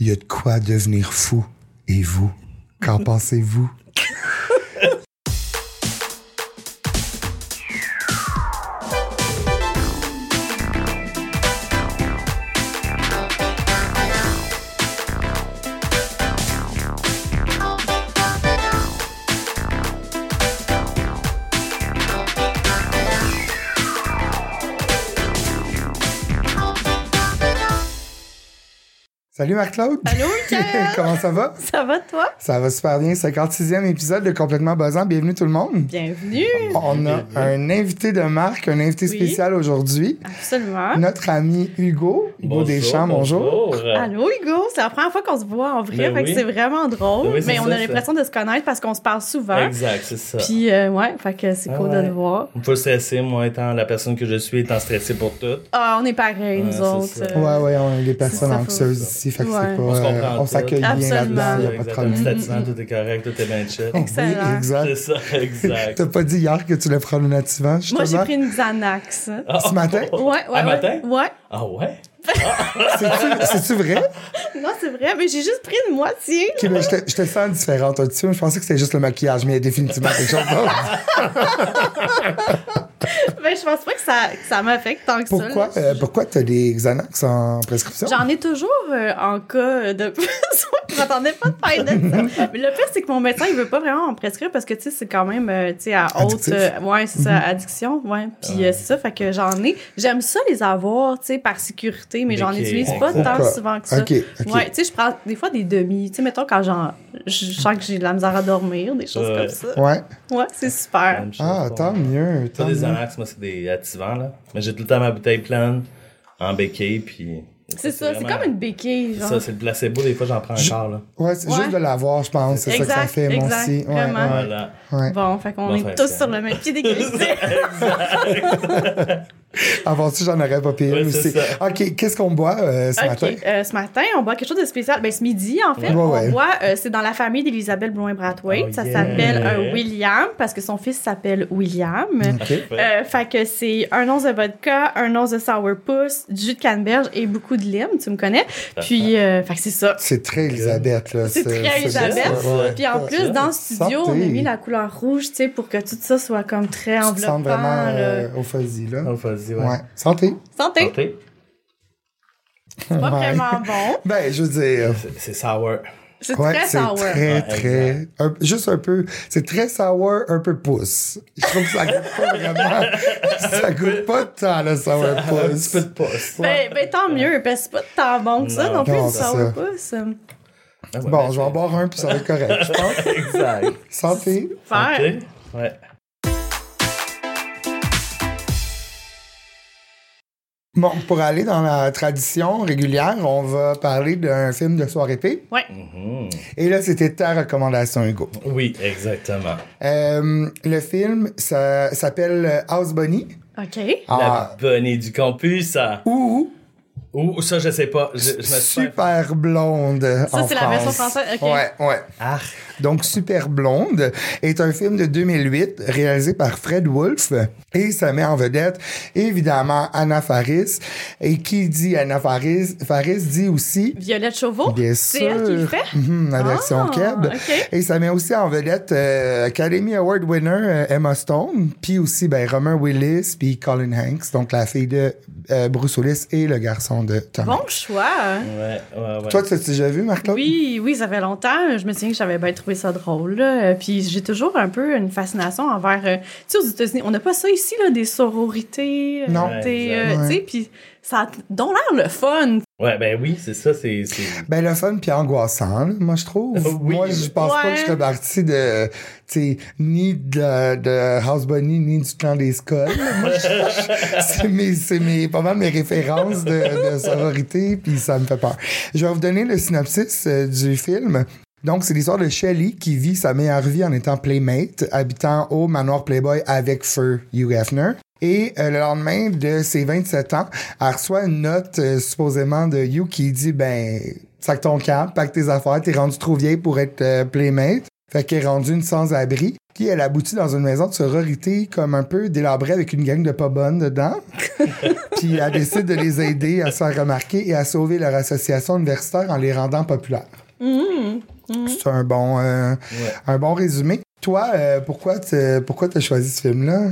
Il y a de quoi devenir fou. Et vous, qu'en pensez-vous? Salut Marc-Claude. Allô. Comment ça va? Ça va, toi? Ça va super bien. 56e épisode de Complètement Buzzant. Bienvenue tout le monde. Bienvenue. On a un invité de marque, un invité Oui. spécial aujourd'hui. Absolument. Notre ami Hugo, Hugo Deschamps, bonjour. Allô, Hugo. C'est la première fois qu'on se voit en vrai, Ben fait que oui. c'est vraiment drôle. Oui, mais on ça, a l'impression de se connaître parce qu'on se parle souvent. Exact, c'est ça. Puis, euh, ouais, fait que c'est Ah cool de te voir. On peut stresser, moi étant la personne que je suis, étant stressé pour tout. Ah, on est pareil, nous autres. ça. euh, Ouais, ouais, on est des personnes anxieuses ici, fait que Ouais. c'est pas. On euh, on s'accueille bien là-dedans, il a pas de un problème. tout est correct, tout est bien chill. Excellent. Oui, exact. C'est ça, exact. T'as pas dit hier que tu voulais prendre un activant, justement? Moi, j'ai pris une Xanax. Ah, Ce matin? Ouais, ouais, ouais. matin? Ouais. Ah ouais? C'est-tu- vrai? Non, c'est vrai, mais j'ai juste pris une moitié. Ok, mais je te, je te sens différente un petit peu. Je pensais que c'était juste le maquillage, mais il y a définitivement quelque chose d'autre. Ben, je pense pas que ça, que ça m'affecte tant que Pourquoi, ça. là. euh, pourquoi t'as des Xanax en prescription? J'en ai toujours euh, en cas de besoin. Je m'attendais pas de parler de ça. Mais le pire, c'est que mon médecin, il veut pas vraiment en prescrire parce que, tu sais, c'est quand même, euh, tu sais, à haute. Euh, ouais, c'est ça, addiction. Ouais. Puis euh, c'est ça, fait que j'en ai. J'aime ça les avoir, tu sais, par sécurité, mais j'en utilise pas tant souvent que ça. Ouais, tu sais, je prends des fois des demi. Tu sais, mettons, quand j'en, je sens que j'ai de la misère à dormir, des choses comme ça. Ouais. Ouais, c'est super. Ah, tant mieux. Pas des. Xanax, moi c'est des activants, là. Mais j'ai tout le temps ma bouteille pleine, en béquille, puis. C'est ça, c'est vraiment- comme une béquille, genre. ça, c'est le placebo, des fois j'en prends encore, là. Ouais, c'est Ouais. juste de l'avoir, je pense. C'est ça que ça Exact, fait, moi exact, aussi. Ouais, vraiment. ouais, Voilà. ouais. Bon, fait qu'on Bon, est tous sur le même pied d'égalité. Avant ça, j'en aurais pas payé Ouais, aussi. ça. OK, qu'est-ce qu'on boit euh, ce matin? euh, ce matin, on boit quelque chose de spécial. Ben, ce midi, en fait, Ouais, on ouais. boit, euh, c'est dans la famille d'Elisabeth Blouin-Brathwaite. Oh, ça yeah. s'appelle un William parce que son fils s'appelle William. OK. Euh, fait que c'est un once de vodka, un once de sourpuss, du jus de canneberge et beaucoup de lime, tu me connais. Puis, euh, fait que c'est ça. C'est très Elisabeth, là. C'est très Elisabeth. ça, ouais. Puis en plus, dans le studio, on a mis la couleur rouge, tu sais, pour que tout ça soit comme très Tu te sens enveloppant. vraiment là. euh, au fuzzy, là. Vas-y, ouais. Ouais. Santé. Santé, Santé. c'est pas Ouais. vraiment bon. Ben, je veux dire... C'est- C'est sour. C'est Ouais, très c'est sour. très, très... un- juste un peu... C'est très sour, un peu pouce. Je trouve que ça goûte pas vraiment... ça goûte pas tant, le Un petit peu de pouce. Ben, ben tant mieux, parce que c'est pas tant bon que ça Non. non, plus, Non, du c'est ça. sourpuss. Ah ouais, Bon, ben, je vais en boire un, puis ça va être correct, je pense. Exact. Santé. Faire. Santé. Ouais. Bon, pour aller dans la tradition régulière, on va parler d'un film de soirée P. Ouais. Mhm. Et là, c'était ta recommandation, Hugo. Oui, exactement. Euh, le film, s'appelle House Bunny. OK. Ah, La bonne du campus, ou Ou ça, je sais pas. Je, je me suis Super Blonde Ça, en c'est la version France. française, ok. Ouais, ouais. Ah, Donc, Super Blonde est un film de 2008 réalisé par Fred Wolf et ça met en vedette évidemment Anna Faris. Et qui dit Anna Faris, Faris dit aussi Violette Chauveau. Bien C'est sûr. elle qui le fait? Mhm, la version Ah, Keb. Et ça met aussi en vedette euh, Academy Award winner euh, Emma Stone, puis aussi ben, Roman Willis, puis Colin Hanks, donc la fille de euh, Bruce Willis et le garçon de. Bon choix. ouais, ouais, ouais. Toi, tu as déjà vu, Marc-Claude? Oui, oui, ça fait longtemps. Je me souviens que j'avais bien trouvé ça drôle. là. Puis j'ai toujours un peu une fascination envers. euh, tu sais, aux États-Unis, on n'a pas ça ici, là, des sororités. euh, Non. euh, exact. tu sais, puis ça a donc l'air le fun. Ouais, ben oui, c'est ça, c'est. c'est- Ben, le fun puis angoissant, là, moi, je trouve. Oui. Moi, je pense pas que je serais partie de, tu sais, ni de, de House Bunny, ni du clan des Skulls. C'est mes, c'est mes, pas mal mes références de, de sororité, puis ça me fait peur. Je vais vous donner le synopsis euh, du film. Donc, c'est l'histoire de Shelley qui vit sa meilleure vie en étant playmate, habitant au manoir Playboy avec Feu Hugh Hefner. Et euh, le lendemain de ses 27 ans, elle reçoit une note euh, supposément de Hugh qui dit ben sac ton camp, pack tes affaires, t'es rendu trop vieille pour être euh, playmate. Fait qu'elle est rendue une sans-abri. Puis elle aboutit dans une maison de sororité comme un peu délabrée avec une gang de pas bonnes dedans. Puis elle décide de les aider à se faire remarquer et à sauver leur association universitaire en les rendant populaires. C'est un bon, euh, un bon résumé. Toi, euh, pourquoi tu pourquoi as choisi ce film-là?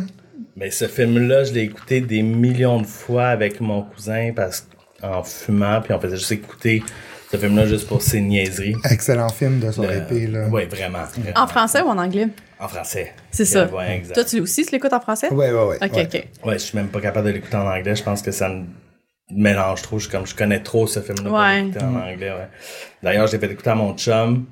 Mais ce film-là, je l'ai écouté des millions de fois avec mon cousin parce en fumant, puis on faisait juste écouter ce film-là juste pour ses niaiseries. Excellent film de son épée, là. Oui, vraiment, vraiment. En français ou en anglais? En français. C'est ça. Ouais, exact. Toi, tu aussi, tu l'écoutes en français? Ouais, ouais, ouais. Ok, ouais. ok. Ouais, je suis même pas capable de l'écouter en anglais. Je pense que ça me mélange trop. Je, comme, je connais trop ce film-là pour Ouais. l'écouter en anglais. Ouais. D'ailleurs, je l'ai fait écouter à mon chum,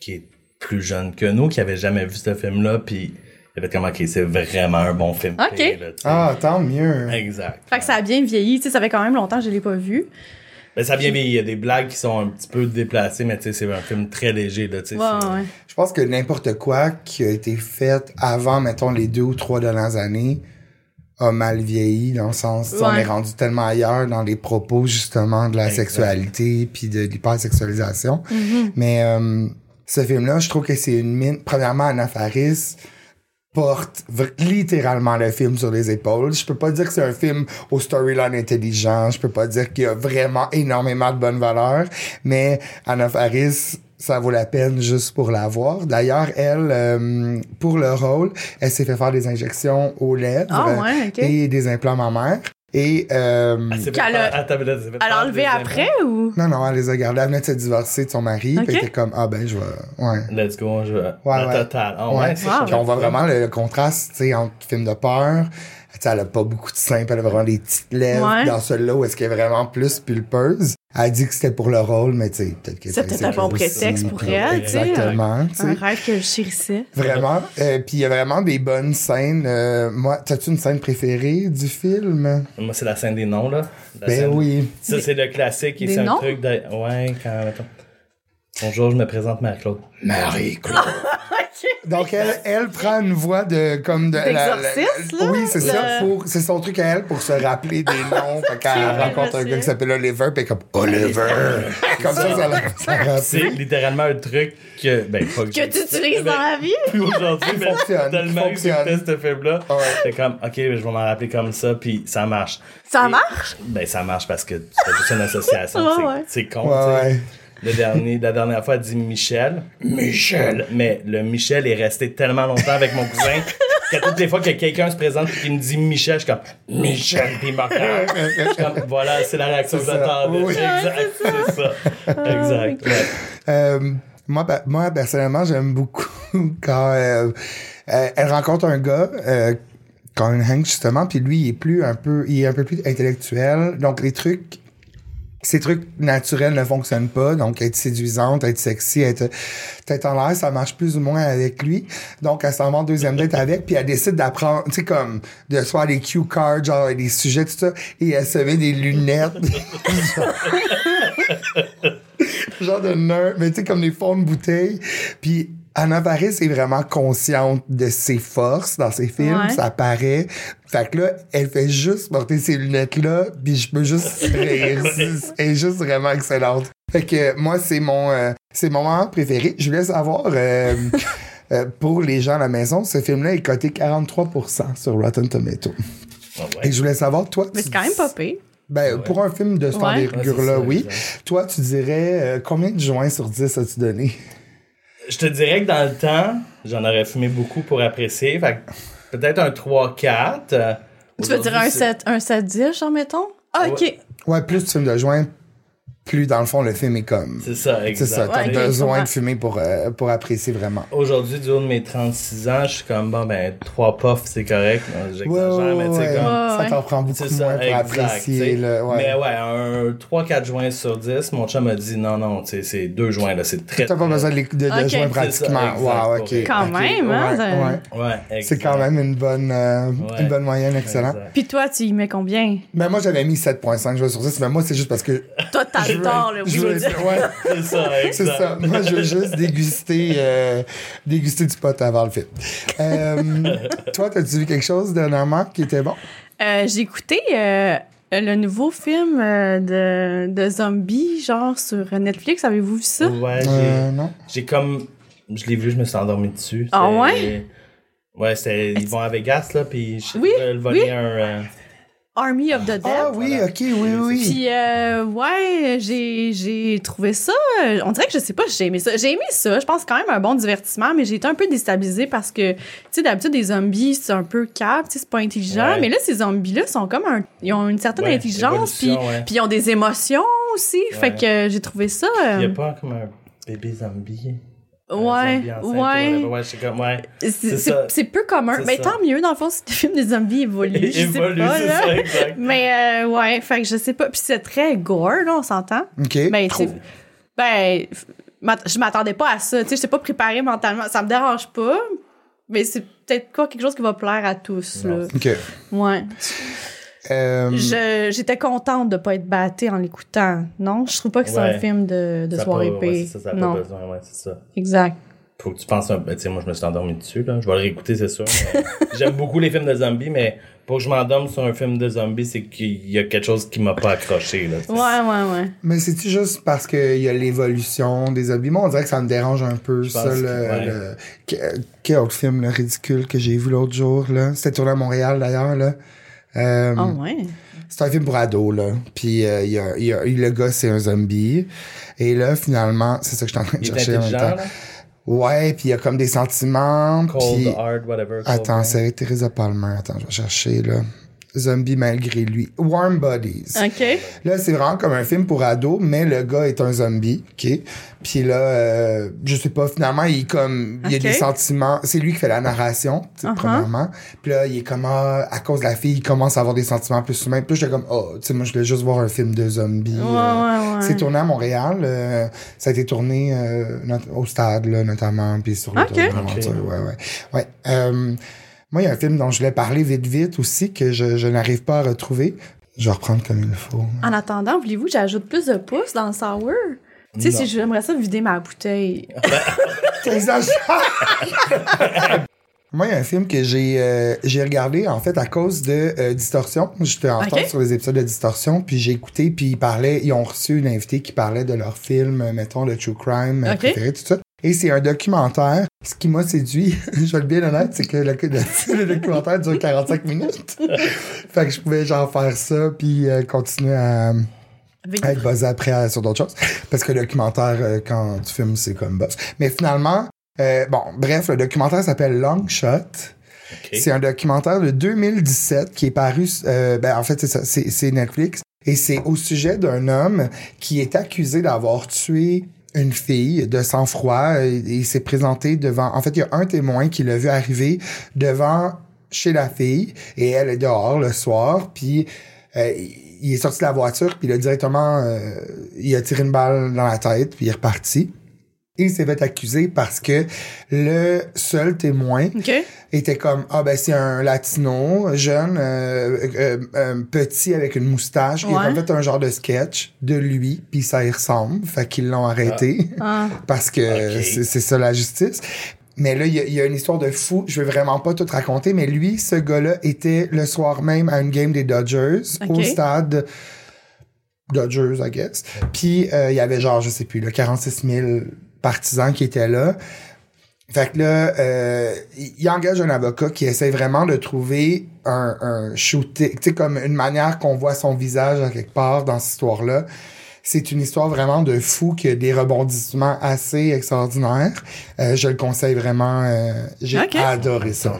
qui est plus jeune que nous, qui avait jamais vu ce film-là, puis il avait comme, OK, c'est vraiment un bon film. Ok. là. Ah, tant mieux. Exact. Fait que ça a bien vieilli. Tu sais, ça fait quand même longtemps que je l'ai pas vu. Mais ça vient bien. Il y a des blagues qui sont un petit peu déplacées, mais tu sais, c'est un film très léger, là, tu sais. Ouais, ouais. Je pense que n'importe quoi qui a été fait avant, mettons, les deux ou trois dernières années a mal vieilli, dans le sens, on Ouais. est rendu tellement ailleurs dans les propos, justement, de la Exact. sexualité puis de l'hypersexualisation. Mais euh, ce film-là, je trouve que c'est une mine. Premièrement, Anna Faris porte littéralement le film sur les épaules. Je peux pas dire que c'est un film au storyline intelligent. Je peux pas dire qu'il y a vraiment énormément de bonnes valeurs. Mais Anna Faris, ça vaut la peine juste pour la voir. D'ailleurs, elle, euh, pour le rôle, elle s'est fait faire des injections aux lèvres Ah ouais, ok. et des implants mammaires. Et euh, Elle s'est fait Qu'elle a- elle Elle a enlevé après ou? non, non, elle les a gardés. Elle venait de se divorcer de son mari. Ok. Puis elle était comme, ah ben, je vais... Ouais. Let's go, je... Ouais, la ouais. totale. Ah, ouais, Ouais. c'est Wow. Puis on voit vraiment le, le contraste, tu sais, entre film de peur. Elle a pas beaucoup de seins, elle a vraiment des petites lèvres. Ouais. Dans celui-là où est-ce qu'elle est vraiment plus pulpeuse. Elle a dit que c'était pour le rôle, mais tu sais, peut-être que C'est peut-être un bon prétexte pour elle, tu sais. Exactement, tu sais. Un rêve que je chérissais. Vraiment. Euh, puis il y a vraiment des bonnes scènes. Euh, moi, t'as-tu une scène préférée du film? Moi, c'est la scène des noms, là. La Ben scène- oui. Ça, c'est le classique. et C'est un noms? truc de... Ouais, quand... Attends. Bonjour, je me présente Marie-Claude. Marie-Claude. Donc elle, elle prend une voix de comme de la-? Oui, c'est Le- ça. pour- C'est son truc à elle pour se rappeler des noms. Fait qu'elle rencontre un gars qui s'appelle Oliver, puis comme Oliver. comme ça, ça ça C'est littéralement un truc que... Ben, pas que, Que tu utilises dans la vie? Puis aujourd'hui, mais fonctionne, tellement que ce film-là, Ouais. c'est comme, OK, je vais m'en rappeler comme ça, puis ça marche. Ça Et- marche? Ben, ça marche parce que c'est juste une association. Ouais, c'est- ouais. C'est con, Ouais, tu sais. ouais. Le dernier, la dernière fois, elle dit Michel. Michel. Mais le Michel est resté tellement longtemps avec mon cousin que toutes les fois que quelqu'un se présente et qu'il me dit Michel, je suis comme Michel, puis il comme, voilà, c'est la réaction que j'attendais. Oui. Exact, c'est ça. Exact. ouais. Euh, moi, pe- moi, personnellement, j'aime beaucoup quand euh, euh, elle rencontre un gars, euh, Colin Hanks, justement, puis lui, il est plus un peu, il est un peu plus intellectuel. Donc, les trucs, ces trucs naturels ne fonctionnent pas. Donc, être séduisante, être sexy, être tête en l'air, ça marche plus ou moins avec lui. Donc, elle s'en va en deuxième date avec, puis elle décide d'apprendre, tu sais, comme, de se faire des cue cards, genre, des sujets, tout ça, et elle se met des lunettes. genre de nerd, mais tu sais, comme des fonds de bouteille. Puis Anna Paris est vraiment consciente de ses forces dans ses films, Ouais. ça paraît. Fait que là, elle fait juste porter ces lunettes-là, puis je peux juste rire. C'est- Elle est juste vraiment excellente. Fait que moi, c'est mon, euh, c'est mon moment préféré. Je voulais savoir, euh, euh, pour les gens à la maison, ce film-là est coté 43% sur Rotten Tomatoes. Ah ouais. Et je voulais savoir, toi, Mais c'est quand même pas pire. ben, pour un film de cette Ouais. envergure-là, Ouais, c'est ça, oui. Toi, tu dirais euh, combien de joints sur 10 as-tu donné? Je te dirais que dans le temps, j'en aurais fumé beaucoup pour apprécier. Fait peut-être un 3-4. euh, Tu veux dire un c'est- 7, un 7 10, genre, mettons? Ah, ok. Ouais. Ouais, plus tu fumes de joints, plus dans le fond, le film est comme. C'est ça, C'est exact. ça, t'as Ouais, besoin de fumer pour, euh, pour apprécier vraiment. Aujourd'hui, du haut de mes 36 ans, je suis comme, bon, ben, trois puffs, c'est correct. J'exagère, Ouais, ouais, mais tu sais, ouais. comme. Ouais, Ça t'en prend beaucoup C'est ça, moins pour exact, apprécier. Le, ouais. Mais ouais, un 3-4 joints sur 10, mon chum a dit non, non, tu sais, c'est deux joints, là, c'est très. T'as pas besoin de, les- de, joints C'est pratiquement. ça, exact, wow, pour ok. Quand ok, même, hein, ouais. C'est quand même une bonne, euh, Ouais. une bonne moyenne, excellent. Puis toi, tu y mets combien? Mais moi, j'avais mis 7.5 jouets sur 10, mais moi, c'est juste parce que. Toi, là. ouais. C'est ça. C'est ça. Moi, je veux juste déguster, euh, déguster du pot avant le film. Euh, toi, t'as-tu vu quelque chose dernièrement qui était bon? Euh, J'ai écouté euh, le nouveau film euh, de, de zombies, genre sur Netflix. Avez-vous vu ça? Ouais, j'ai- Euh, non. j'ai comme Je l'ai vu, je me suis endormi dessus. Ah ouais? Ouais, c'est, ils vont à Vegas, là, puis je Oui, voler oui. un... euh, Army of the Dead. Ah oui, ok, oui, oui. Puis, euh, ouais, j'ai, j'ai trouvé ça. euh, On dirait que je sais pas, j'ai aimé ça. J'ai aimé ça. Je pense quand même un bon divertissement, mais j'ai été un peu déstabilisée parce que, tu sais, d'habitude, des zombies, c'est un peu cap, tu sais, c'est pas intelligent. Ouais. Mais là, ces zombies-là sont comme un. Ils ont une certaine Ouais, intelligence, puis, évolution, ouais. puis ils ont des émotions aussi. Fait que euh, j'ai trouvé ça. euh, Il y a pas comme un bébé zombie. Un ouais, ouais. c'est ouais. Peu commun. Mais ça. tant mieux, dans le fond, si le film des zombies évolue. Je sais Évolue, pas, c'est là. ça, exact. Mais euh, ouais, fait que je sais pas. Puis c'est très gore, là, on s'entend. Ok. Ben, Trop. ben, je m'attendais pas à ça. Tu sais, je t'ai pas préparé mentalement. Ça me dérange pas, mais c'est peut-être quoi quelque chose qui va plaire à tous, là. Ok. Ouais. Euh, Je- J'étais contente de pas être battée en l'écoutant. Non, je trouve pas que c'est Ouais. un film de, de soirée pas- paix. ouais, c'est ça, ça a non, pas besoin, ouais, c'est ça. exact. Faut que tu penses un ben, tu sais, moi, je me suis endormi dessus, là. Je vais le réécouter, c'est sûr. J'aime beaucoup les films de zombies, mais pour que je m'endorme sur un film de zombies, c'est qu'il y a quelque chose qui m'a pas accroché, là. tu sais. Ouais, ouais, ouais. Mais c'est-tu juste parce qu'il y a l'évolution des zombies? Moi, on dirait que ça me dérange un peu, ça, pense le, que- ouais. le- que- Quel autre film, là, ridicule, que j'ai vu l'autre jour, là? C'était tourné à Montréal, d'ailleurs, là. Euh, Ah ouais. C'est un film pour ados, là. Puis euh, il y a, il y a- le gars, c'est un zombie. Et là, finalement, c'est ça que je suis en train de chercher en même temps. Ouais, puis il y a comme des sentiments. Cold, puis... hard, whatever. cold, Attends, c'est avec Teresa Palmer. Attends, je vais chercher, là. Zombie malgré lui. Warm Bodies. OK. Là, c'est vraiment comme un film pour ados, mais le gars est un zombie, OK? Puis là, euh, je sais pas, finalement, il est comme... Il y a des sentiments... C'est lui qui fait la narration, tu sais, Uh-huh. premièrement. Puis là, il est comme... ah, à cause de la fille, il commence à avoir des sentiments plus humains. Puis là, j'étais comme... Oh, tu sais, moi, je voulais juste voir un film de zombies. Ouais, euh, ouais, ouais. C'est tourné à Montréal. euh, ça a été tourné euh, au stade, là, notamment, puis sur le Ok. tour de l'aventure. Ok. Ouais, ouais. Ouais. Moi, il y a un film dont je voulais parler vite, vite aussi, que je, je n'arrive pas à retrouver. Je vais reprendre comme il faut. En attendant, voulez-vous que j'ajoute plus de pouces dans le sour? Tu sais, si j'aimerais ça vider ma bouteille. Moi, il y a un film que j'ai euh, j'ai regardé, en fait, à cause de euh, Distorsion. J'étais en Ok. retard sur les épisodes de Distorsion, puis j'ai écouté, puis ils parlaient, ils ont reçu une invitée qui parlait de leur film, euh, mettons, le True Crime euh, Ok. préféré, tout ça. Et c'est un documentaire. Ce qui m'a séduit, je vais être bien honnête, c'est que le, le- le documentaire dure 45 minutes. fait que je pouvais genre faire ça, puis euh, continuer à, à être buzzé après euh, sur d'autres choses. Parce que le documentaire, euh, quand tu filmes, c'est comme buzz. Mais finalement, euh, bon, bref, le documentaire s'appelle Long Shot. C'est un documentaire de 2017 qui est paru, euh, ben, en fait, c'est ça, c'est c'est Netflix. Et c'est au sujet d'un homme qui est accusé d'avoir tué une fille de sang-froid. Et Il s'est présenté devant, en fait, il y a un témoin qui l'a vu arriver devant chez la fille et elle est dehors le soir. Puis euh, il est sorti de la voiture puis il a directement, euh, il a tiré une balle dans la tête puis il est reparti. Il s'est fait accuser parce que le seul témoin était comme ah ben c'est un latino jeune euh, euh, euh, petit avec une moustache il a Ouais. fait un genre de sketch de lui puis ça y ressemble fait qu'ils l'ont arrêté Ah. parce que c'est ça la justice mais là, il y, a- il y a une histoire de fou. Je vais vraiment pas tout raconter, mais lui, ce gars-là, était le soir même à une game des Dodgers au stade Dodgers, I guess. Puis euh, il y avait genre, je sais plus, là, 46 000 partisans qui étaient là. Fait que là, euh, il engage un avocat qui essaie vraiment de trouver un, un shooting, tu sais, comme une manière qu'on voit son visage à quelque part dans cette histoire-là. C'est une histoire vraiment de fou qui a des rebondissements assez extraordinaires. Euh, je le conseille vraiment. euh, J'ai adoré ça.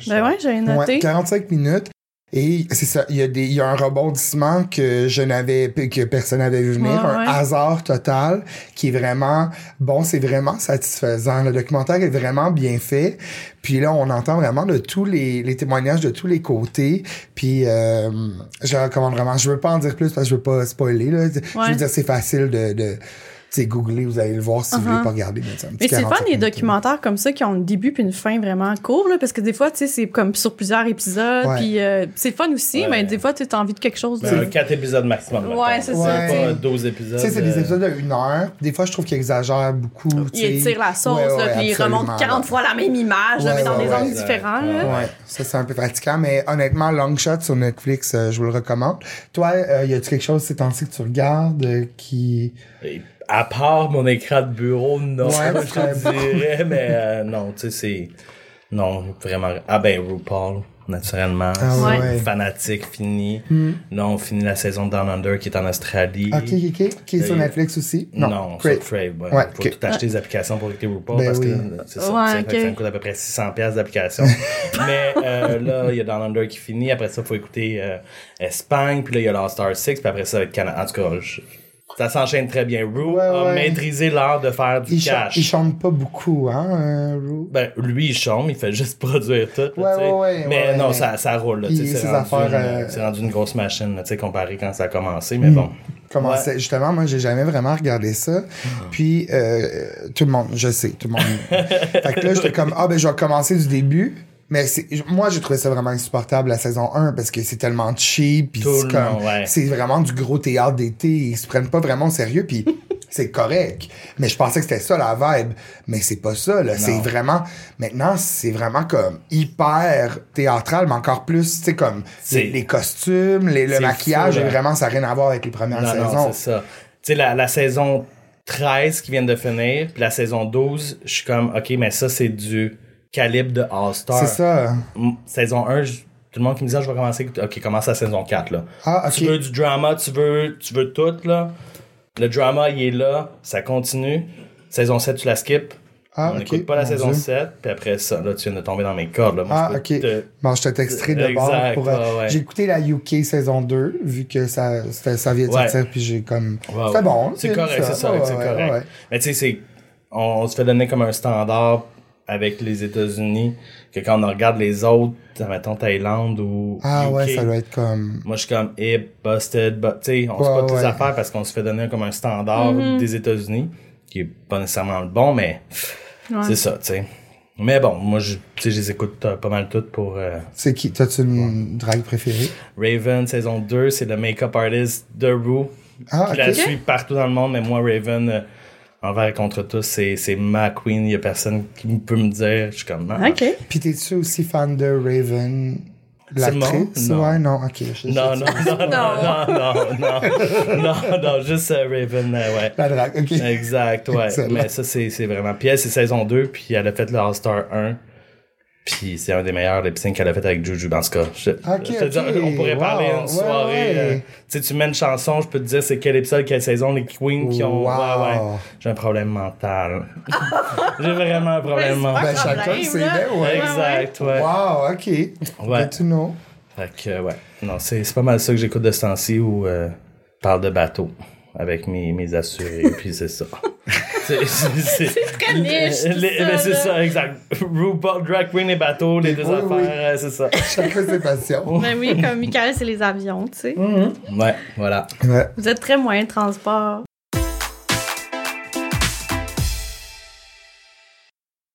Shot. Ben ouais, j'avais noté. Ouais, 45 minutes. Et c'est ça, il y, a des, il y a un rebondissement que je n'avais, que personne n'avait vu venir, Ouais, un ouais. hasard total qui est vraiment, bon, c'est vraiment satisfaisant. Le documentaire est vraiment bien fait. Puis là, on entend vraiment de tous les, les témoignages de tous les côtés. Puis euh, je recommande vraiment. Je veux pas en dire plus parce que je veux pas spoiler. Là. Je veux dire, c'est facile de, de tu sais, googler, vous allez le voir si vous voulez Uh-huh. pas regarder. Mais, c'est Mais c'est fun 45 les documentaires comme ça qui ont un début puis une fin vraiment court là, parce que des fois tu sais c'est comme sur plusieurs épisodes Ouais. puis euh, c'est fun aussi Ouais. mais des fois tu as envie de quelque chose de Ben, un 4 épisodes maximum. Ouais, c'est ça. Pas Ouais. 12 épisodes. Tu sais, c'est des euh, épisodes de une heure. Des fois, je trouve qu'ils exagèrent beaucoup. tu il sais. étire la sauce Ouais, ouais, là, puis il absolument, remonte 40 là. fois la même image là, Ouais, mais dans ouais, des angles différents là. Ouais. Ouais, ça c'est un peu fatigant, mais honnêtement, Long Shot sur Netflix, euh, je vous le recommande. Toi, euh, y a-tu quelque chose ces temps-ci que tu regardes euh, qui. À part mon écran de bureau, non, Ouais, je te dirais, mais euh, non, tu sais, c'est. Non, vraiment. Ah ben, RuPaul, naturellement. Ah ouais. Fanatique fini. Là, on finit la saison de Down Under qui est en Australie. Ok, ok, ok. Qui est sur Netflix aussi? Non, Crave. sur Crave. Ouais. Ouais, faut tout acheter des applications pour écouter RuPaul Ben parce oui. que c'est ça. Ouais, ça, me coûte à peu près 600 pièces d'application. Mais euh, là, il y a Down Under qui finit. Après ça, il faut écouter euh, Espagne. Puis là, il y a l'All Star 6. Puis après ça, être Canada. En tout cas, je- ça s'enchaîne très bien. Ru Ouais, a ouais. maîtrisé l'art de faire du Il, cash. il chante pas beaucoup, hein, euh, Ru? Ben, lui, il chante, il fait juste produire tout. Ouais, mais non, ça, ça roule. Là, Il- c'est rendu, euh, c'est rendu une grosse machine, là, tu sais, comparé quand ça a commencé. Mais bon. Comment Ouais. justement, moi, j'ai jamais vraiment regardé ça. Puis, euh, tout le monde, je sais, tout le monde. fait que là, j'étais comme, ah, ben, je vais commencer du début. Mais moi, j'ai trouvé ça vraiment insupportable la saison 1 parce que c'est tellement cheap. Puis c'est le comme, monde, ouais. c'est vraiment du gros théâtre d'été. Ils se prennent pas vraiment au sérieux. Puis c'est correct. Mais je pensais que c'était ça la vibe. Mais c'est pas ça, là. C'est vraiment, maintenant, c'est vraiment comme hyper théâtral, mais encore plus, tu sais, comme les, les costumes, les, le maquillage, fou, là. et vraiment, ça n'a rien à voir avec les premières Non, saisons. c'est ça. Tu sais, la, la saison 13 qui vient de finir, puis la saison 12, je suis comme, OK, mais ça, c'est du calibre de All-Star. C'est ça. Saison 1, je- tout le monde qui me disait, je vais commencer, OK, commence la saison 4, là. Ah. Tu veux du drama, tu veux, tu veux tout, là. Le drama, il est là, ça continue. Saison 7, tu la skip. Ah, On n'écoute pas la Mon saison Dieu. 7, puis après ça, là, tu viens de tomber dans mes cordes, là. Moi, Ah, je ok. te- Bon, je te texterai de bord pour. euh, ouais, ouais. J'ai écouté la UK saison 2, vu que ça, ça vient de Ouais. sortir, puis j'ai comme. Ouais, ouais. bon. C'est correct, c'est ça, c'est correct. Mais tu sais, c'est, on, on se fait donner comme un standard avec les États-Unis que quand on regarde les autres, mettons Thaïlande ou Ah, UK, ouais, ça doit être comme. moi je suis comme hip, busted, but, tu sais, on se Ouais, pas toutes les ouais. affaires parce qu'on se fait donner comme un standard des États-Unis qui est pas nécessairement le bon, mais Ouais. c'est ça, tu sais. Mais bon, moi je, tu sais, je les écoute euh, pas mal toutes pour euh, C'est qui T'as-tu une drague préférée? Raven saison 2, c'est le make-up artist de Rue. Ah, qui la ok. suit partout dans le monde, mais moi, Raven, euh, envers et contre tout, c'est ma queen. Il n'y a personne qui peut me dire. Je suis comme. non. OK. Puis t'es-tu aussi fan de Raven? L'actrice? Non. Ouais, non, ok. Non, non, non, non, non, non, non, non, juste euh, Raven, euh, ouais. Exact, ouais. Mais ça, c'est vraiment. Puis elle, c'est saison 2, puis elle a fait le All-Star 1. Puis c'est un des meilleurs lip sync qu'elle a fait avec Juju. En tout cas, je, Ok, je te dis, ok. on pourrait parler Wow. une soirée. Ouais, ouais. euh, tu sais, tu mets une chanson, je peux te dire c'est quel épisode, quelle saison, les queens qui ont. Wow. Ouais, ouais. J'ai un problème mental. J'ai vraiment un problème mental. Ben, chacun c'est ouais. Exact, ouais. Wow, ok. Ouais. Good to know. Fait que, ouais. Non, c'est, c'est pas mal ça que j'écoute de ce temps-ci où euh, je parle de bateau avec mes, mes assurés, puis c'est ça. c'est, très niche, Les- mais c'est ça, exact. RuPaul, Drag Queen et bateau, les deux affaires, c'est ça. Chacun ses passions. Ben oui, comme Michael, c'est les avions, tu sais. Ouais, voilà. Vous êtes très moyen de transport.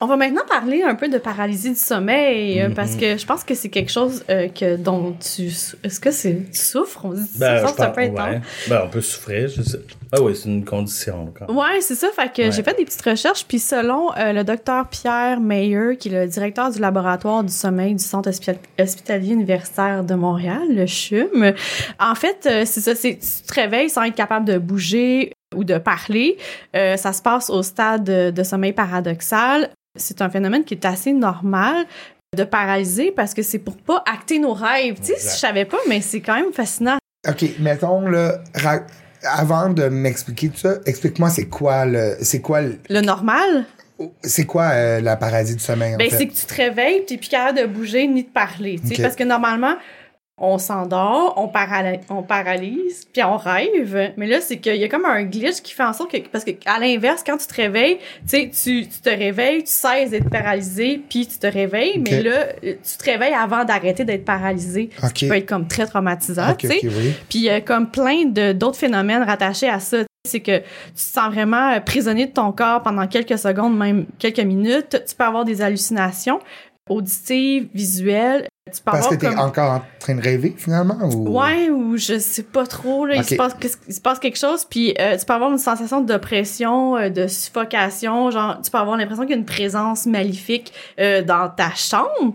On va maintenant parler un peu de paralysie du sommeil, euh, parce que je pense que c'est quelque chose euh, que dont tu... Est-ce que c'est tu souffres? On dit Ben, ça, je c'est un pense- peu intense. ouais. Ben, on peut souffrir, je sais. Ah oui, c'est une condition. Quand même. Ouais, c'est ça. Fait que Ouais. j'ai fait des petites recherches, puis selon euh, le docteur Pierre Meyer, qui est le directeur du laboratoire du sommeil du Centre hospi- hospitalier universitaire de Montréal, le CHUM, en fait, c'est ça, c'est tu te réveilles sans être capable de bouger ou de parler. Euh, ça se passe au stade de, de sommeil paradoxal. C'est un phénomène qui est assez normal de paralyser parce que c'est pour pas acter nos rêves. Tu sais, je savais pas, mais c'est quand même fascinant. OK, mettons, là, avant de m'expliquer tout ça, explique-moi c'est quoi le. C'est quoi le- Le normal, C'est quoi euh, la paradis du sommeil, en Ben, c'est que tu te réveilles, tu n'es plus capable de bouger ni de parler. tu sais, Ok. Parce que normalement, on s'endort, on, paralyse, puis on rêve. Mais là, c'est qu'il y a comme un glitch qui fait en sorte que. Parce que à l'inverse, quand tu te réveilles, tu sais, tu te réveilles, tu cesses d'être paralysé, puis tu te réveilles. Mais là, tu te réveilles avant d'arrêter d'être paralysé. Ce OK. qui peut être comme très traumatisant, tu sais. Oui. Puis il y a comme plein de d'autres phénomènes rattachés à ça. C'est que tu te sens vraiment euh, prisonnier de ton corps pendant quelques secondes, même quelques minutes. Tu peux avoir des hallucinations auditives, visuelles. Tu peux Parce que t'es comme... encore en train de rêver, finalement? Ou... Ouais, ou je sais pas trop, là, il, Ok. se passe, qu'est-ce- il se passe quelque chose, puis euh, tu peux avoir une sensation d'oppression, euh, de suffocation, genre, tu peux avoir l'impression qu'il y a une présence maléfique euh, dans ta chambre.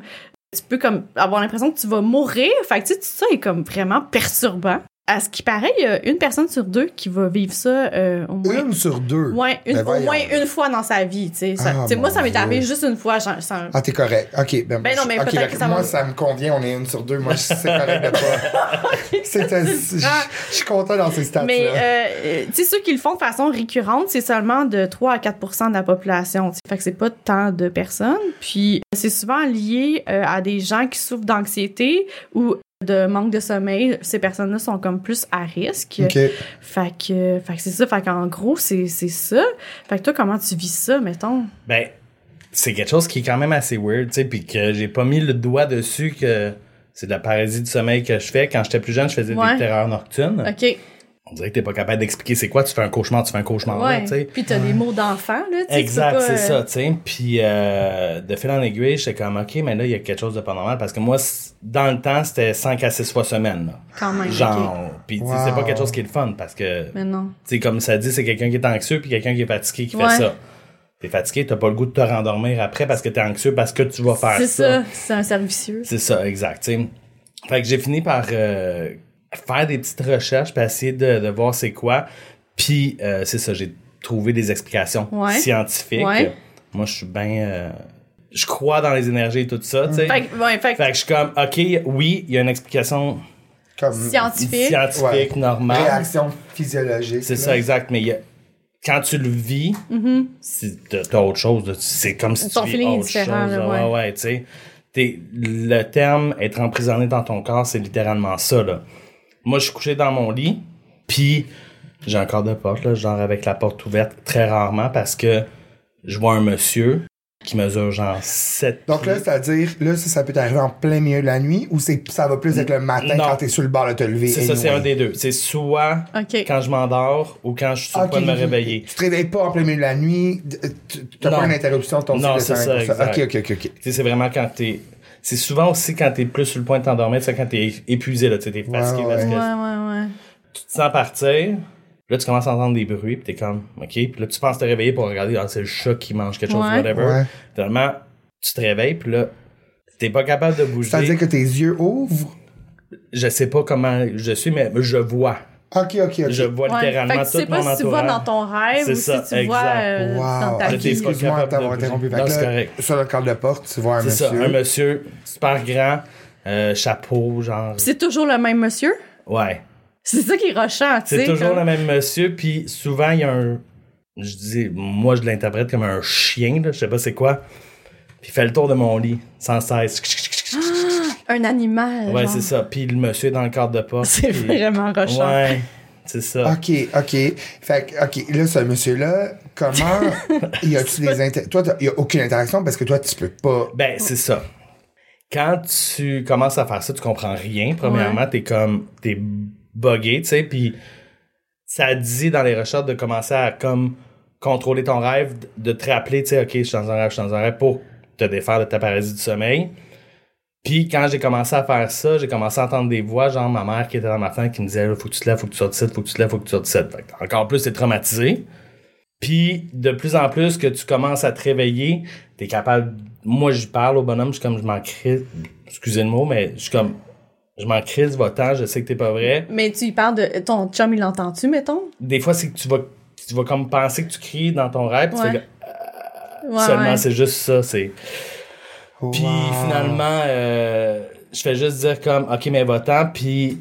Tu peux comme avoir l'impression que tu vas mourir. Fait que tu sais, tout ça est comme vraiment perturbant. À ce qui paraît, il y a une personne sur deux qui va vivre ça euh, au moins. Une sur deux? Ouais, une- Ben au moins une fois dans sa vie, tu sais. Ça- Ah, moi, ça m'est arrivé juste une fois. Ah, t'es correct. OK. Ben, Ben non, mais ok, peut-être d'accord. que ça Moi, ça me convient. On est une sur deux. Moi, c'est correct de pas. C'était- Je je suis content dans ces stats-là. Mais, euh, tu sais, ceux qui le font de façon récurrente, c'est seulement de 3 à 4 de la population. tu sais. Fait que c'est pas tant de personnes. Puis, c'est souvent lié euh, à des gens qui souffrent d'anxiété ou de manque de sommeil. Ces personnes-là sont comme plus à risque. OK. Fait que, fait que c'est ça. Fait qu'en gros, c'est c'est ça. Fait que toi, comment tu vis ça, mettons? Ben, c'est quelque chose qui est quand même assez weird, tu sais, puis que j'ai pas mis le doigt dessus que c'est de la paralysie du sommeil que je fais. Quand j'étais plus jeune, je faisais Ouais. des terreurs nocturnes. OK. On dirait que t'es pas capable d'expliquer c'est quoi. Tu fais un cauchemar, tu fais un cauchemar, là, Ouais. tu sais. Puis t'as des mots d'enfant, là. tu sais, tu Exact, c'est euh, ça, tu sais. Puis euh, de fil en aiguille, j'étais comme, OK, mais là, il y a quelque chose de pas normal. Parce que moi, dans le temps, c'était 5 à 6 fois semaine. Là. Quand même. Genre, OK. puis tu sais, c'est pas Wow. quelque chose qui est le fun. Parce que, tu Mais non. sais, comme ça dit, c'est quelqu'un qui est anxieux puis quelqu'un qui est fatigué qui Ouais. fait ça. T'es fatigué, t'as pas le goût de te rendormir après parce que t'es anxieux, parce que tu vas faire C'est ça. ça. C'est un servicieux. C'est ça, exact. tu sais. Fait que j'ai fini par euh, faire des petites recherches puis essayer de, de voir c'est quoi. Puis euh, c'est ça, j'ai trouvé des explications Ouais. scientifiques. Ouais. Moi, je suis bien... euh, je crois dans les énergies et tout ça, tu sais. Fait que, ouais, fait que Fait que je suis comme, OK, oui, il y a une explication Comme scientifique. scientifique, Ouais. normale. réaction physiologique. C'est ça, exact. Mais il y a- quand tu le vis, si t'as t'as autre chose, c'est comme si. Ton tu vis autre différent, chose. là, ouais. ouais, ouais, tu sais. T'es- Le terme être emprisonné dans ton corps, c'est littéralement ça, là. Moi, je suis couché dans mon lit, puis j'ai un corps de porte, là, genre avec la porte ouverte, très rarement, parce que je vois un monsieur qui mesure genre 7 Donc là, c'est-à-dire, là, ça, ça peut t'arriver en plein milieu de la nuit ou c'est, ça va plus être le matin Non. quand t'es sur le bord de te lever? C'est ça, c'est anyway? un des deux. C'est soit OK. quand je m'endors ou quand je suis sur le point de me ok. réveiller. Tu te réveilles pas en plein milieu de la nuit, d- tu- t'as Non. pas une interruption de ton Non, cycle de c'est sommeil ça, pour Ok, ok, ok, ok. Tu sais, c'est vraiment quand t'es. C'est souvent aussi quand t'es plus sur le point de t'endormir, c'est quand t'es épuisé, là, tu sais, t'es fatigué Ouais, parce ouais. que Ouais, ouais, ouais. tu te sens partir. Là, tu commences à entendre des bruits, puis t'es comme, OK. Puis là, tu penses te réveiller pour regarder, ah, c'est le chat qui mange quelque chose, Ouais. whatever. Ouais. Finalement, tu te réveilles, puis là, t'es pas capable de bouger. C'est-à-dire que tes yeux ouvrent? Je sais pas comment je suis, mais je vois. Ok, ok, ok. Je vois Ouais, littéralement fait que tu tout sais mon pas si tu vois dans ton rêve C'est ou ça, si tu vois exact. euh, Wow. dans ta vie. pas Excuse-moi d'avoir interrompu. Non, c'est correct. Sur le cadre de porte, tu vois un C'est ça, monsieur. un monsieur super grand, euh, chapeau, genre. C'est toujours le même monsieur? Ouais. C'est ça qui est rochant, tu sais. C'est toujours comme- le même monsieur, puis souvent il y a un. Je dis, moi je l'interprète comme un chien, là, je sais pas c'est quoi. Puis il fait le tour de mon lit, sans cesse. Un animal. ouais, genre. c'est ça. Puis le monsieur est dans le cadre de porte. C'est puis- vraiment rochant. Ouais, c'est ça. OK, OK. Fait que, OK, là, ce monsieur-là, comment y a-tu des inter... Toi, il y a aucune interaction parce que toi, tu peux pas. Ben, c'est ça. Quand tu commences à faire ça, tu comprends rien. Premièrement, t'es comme, t'es buggé, tu sais, puis ça dit dans les recherches de commencer à comme contrôler ton rêve, de te rappeler, tu sais, ok, je suis dans un rêve, je suis dans un rêve pour te défaire de ta paralysie du sommeil. Puis quand j'ai commencé à faire ça, j'ai commencé à entendre des voix, genre ma mère qui était dans ma fenêtre qui me disait, faut que tu te lèves, faut que tu sortes de faut que tu te lèves, faut que tu sortes de Fait que encore plus, t'es traumatisé. Puis de plus en plus que tu commences à te réveiller, t'es capable. Moi, je parle au bonhomme, je suis comme je m'en crie. Excusez le mot, mais je suis comme je m'en crise votre je sais que t'es pas vrai. Mais tu y parles de ton chum, il l'entend-tu, mettons? Des fois, c'est que tu vas tu vas comme penser que tu cries dans ton rêve, tu Ouais. fais Ouais, seulement ouais. c'est juste ça, c'est. Puis Wow. finalement, euh, je fais juste dire comme ok mais va-t'en, puis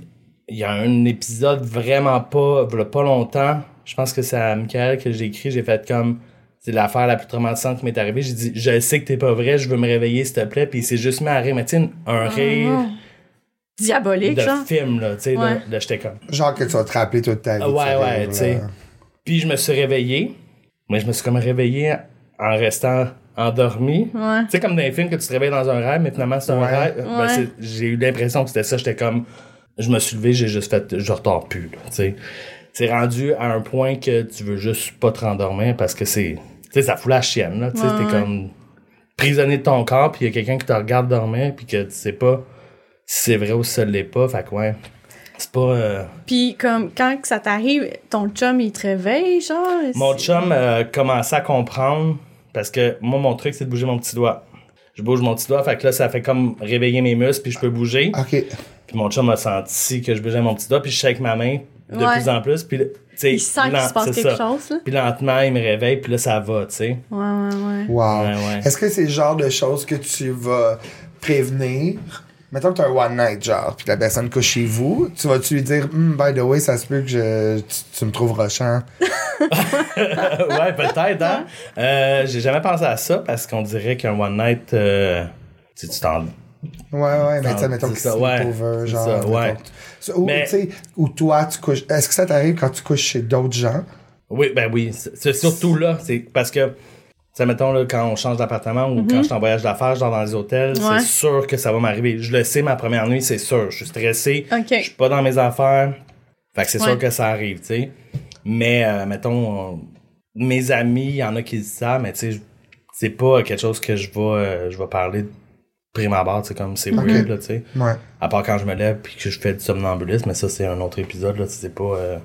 il y a un épisode vraiment pas, pas longtemps. Je pense que c'est à Michael que j'ai écrit, j'ai fait comme c'est l'affaire la plus traumatisante qui m'est arrivée. J'ai dit je sais que t'es pas vrai, je veux me réveiller s'il te plaît, puis il s'est juste mis à rire, mais tu sais un rire non. Diabolique, de genre. film là, tu sais Ouais. là, j'étais comme Genre que tu vas te rappeler toute ta vie. Ah, ouais, ouais, tu sais. Puis je me suis réveillé, mais je me suis comme réveillé en restant endormi. Ouais. Tu sais, comme dans les films que tu te réveilles dans un rêve, mais finalement c'est un Ouais. rêve. Ben, Ouais. j'ai eu l'impression que c'était ça. J'étais comme. Je me suis levé, j'ai juste fait. Je retors plus, tu sais. C'est rendu à un point que tu veux juste pas te rendormir parce que c'est. Tu sais, ça fout la chienne, là. Tu sais, Ouais, t'es ouais. comme prisonnier de ton corps, puis il y a quelqu'un qui te regarde dormir, puis que tu sais pas si c'est vrai ou si ça l'est pas. Fait que ouais. C'est pas. euh, Puis comme quand que ça t'arrive, ton chum, il te réveille, genre? Mon chum euh, commençait à comprendre parce que moi, mon truc, c'est de bouger mon petit doigt. Je bouge mon petit doigt, fait que là, ça fait comme réveiller mes muscles puis je peux bouger. OK. Puis mon chum a senti que je bougeais mon petit doigt, puis je shake ma main de Ouais. plus en plus. Puis, là, tu sais, Il sent qu'il se passe c'est quelque ça. chose, là. Puis lentement, il me réveille, puis là, ça va, tu sais. Ouais, ouais, ouais. Wow. Ouais, ouais. Est-ce que c'est le genre de choses que tu vas prévenir? Mettons que t'as un one night, genre, puis la personne couche chez vous, tu vas-tu lui dire, Hmm, by the way, ça se peut que je, tu, tu me trouves rochant? ouais, peut-être, hein? Euh, J'ai jamais pensé à ça parce qu'on dirait qu'un one night, euh, tu t'en. Ouais, ouais, mais tu sais, mettons que ça, c'est ouais, over, genre. ça, ouais. Ou, Mais- tu sais, ou toi, tu couches. Est-ce que ça t'arrive quand tu couches chez d'autres gens? Oui, ben oui. C'est surtout là. C'est parce que, sais, mettons, là, quand on change d'appartement ou quand je suis en voyage d'affaires, genre dans les hôtels, Ouais. c'est sûr que ça va m'arriver. Je le sais, ma première nuit, c'est sûr. Je suis stressé. Je suis pas dans mes affaires. Fait que c'est Ouais. sûr que ça arrive, tu sais. Mais, euh, mettons, euh, mes amis, il y en a qui le savent, mais tu sais, c'est pas quelque chose que je vais, euh, je vais parler de prime abord, tu sais, comme c'est weird, là, tu sais. Ouais. À part quand je me lève puis que je fais du somnambulisme, mais ça, c'est un autre épisode, là, tu sais, c'est pas... euh,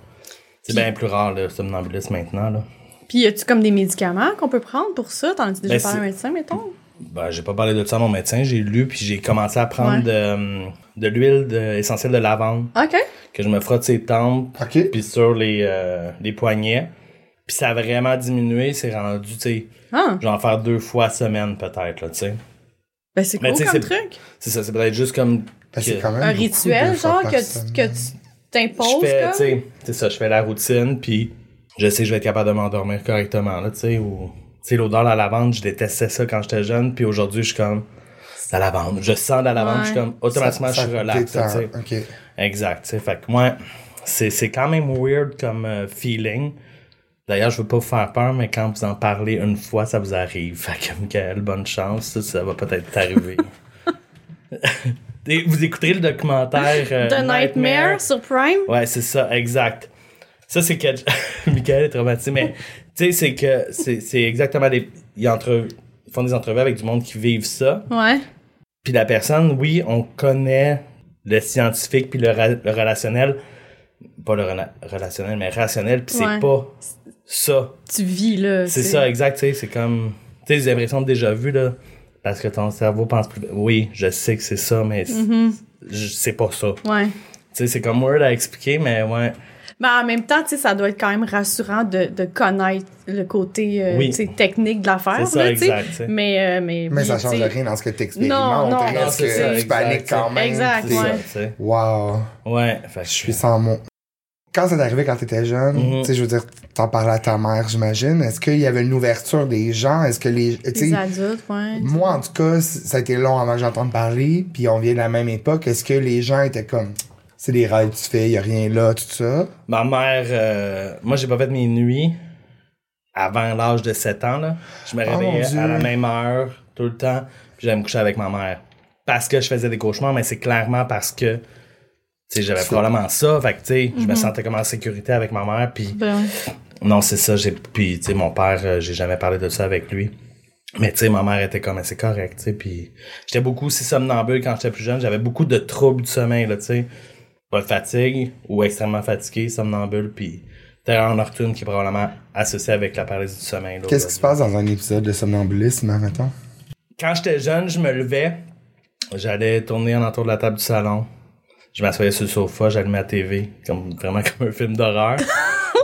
c'est bien plus rare, le somnambulisme, maintenant, là. Puis, y a-tu comme des médicaments qu'on peut prendre pour ça? T'en as-tu déjà Ben, parlé à un médecin, mettons? Ben, j'ai pas parlé de ça à mon médecin, j'ai lu puis j'ai commencé à prendre Ouais. de, de l'huile de- essentielle de lavande OK. que je me frotte ses tempes OK. puis sur les, euh, les poignets. Puis ça a vraiment diminué, c'est rendu, tu sais, Ah, je vais en faire deux fois semaine peut-être, là, tu sais. ben c'est Mais cool comme c'est- truc. C'est ça, c'est peut-être juste comme... Ben, c'est que- quand même Un rituel, genre, que tu, semaine. que tu t'imposes, je fais, comme? tu sais, c'est ça, je fais la routine, puis je sais que je vais être capable de m'endormir correctement, là, tu sais, ou... Tu sais, l'odeur de la lavande, je détestais ça quand j'étais jeune, puis aujourd'hui, je suis comme... La lavande. Je sens la lavande, Ouais. je suis comme... Automatiquement, Ça- ça je suis relax. Exact, tu sais, fait que moi, c'est, c'est quand même weird comme euh, feeling. D'ailleurs, je veux pas vous faire peur, mais quand vous en parlez une fois, ça vous arrive. Fait que, Michael, bonne chance, ça, ça va peut-être t'arriver. Vous écouterez le documentaire euh, The Nightmare sur Prime? Ouais, c'est ça, exact. Ça, c'est que... Michael est traumatisé, mais tu sais, c'est que c'est, exactement des... Ils, entre... ils font des entrevues avec du monde qui vivent ça. Ouais. Puis la personne, oui, on connaît le scientifique puis le, le relationnel. Pas le rela- relationnel, mais rationnel. Puis Ouais. c'est pas ça. Tu vis, là. C'est tu ça, exact. tu sais, C'est comme... Tu sais, des impressions de déjà vu, là. Parce que ton cerveau pense plus... Oui, je sais que c'est ça, mais c'est- Mm-hmm. c'est pas ça. Tu Ouais. sais, c'est comme word à expliquer, mais ouais. Mais en même temps, tu sais, ça doit être quand même rassurant de, de connaître le côté euh, Oui. tu technique de l'affaire. C'est ça, là, tu sais. exact, tu sais. Mais, euh, mais, Mais ça tu change rien dans ce que t'expérimentes. Non, non, non, c'est que tu exact, paniques quand même. Exact, C'est ouais. tu. Wow. Ouais, fait Je suis sans mots. Quand ça t'est arrivé quand t'étais jeune, Mhm. tu sais, je veux dire, t'en parlais à ta mère, j'imagine. Est-ce qu'il y avait une ouverture des gens? Est-ce que les. Tu Les adultes, ouais. moi, en tout cas, ça a été long avant que j'entende parler, puis on vient de la même époque. Est-ce que les gens étaient comme. C'est des rêves que tu fais, y a rien là, tout ça? Ma mère, euh, moi j'ai pas fait mes nuits avant l'âge de 7 ans. Là. Je me Oh, réveillais à la même heure tout le temps, puis j'allais me coucher avec ma mère. Parce que je faisais des cauchemars, mais c'est clairement parce que tu sais, j'avais probablement ça. Fait que tu sais, je me sentais comme en sécurité avec ma mère. Puis Ben, non, c'est ça. J'ai, puis tu sais, mon père, euh, j'ai jamais parlé de ça avec lui. Mais tu sais, ma mère était comme, c'est correct, tu sais. Puis j'étais beaucoup aussi somnambule quand j'étais plus jeune. J'avais beaucoup de troubles du sommeil, là, tu sais. Pas de fatigue ou extrêmement fatigué, somnambule, puis terreur nocturne qui est probablement associée avec la paralysie du sommeil. Qu'est-ce qui se passe dans un épisode de somnambulisme, hein, mettons? Quand j'étais jeune, je me levais, j'allais tourner en entour de la table du salon. Je m'assoyais sur le sofa, j'allumais la TV, comme, vraiment comme un film d'horreur.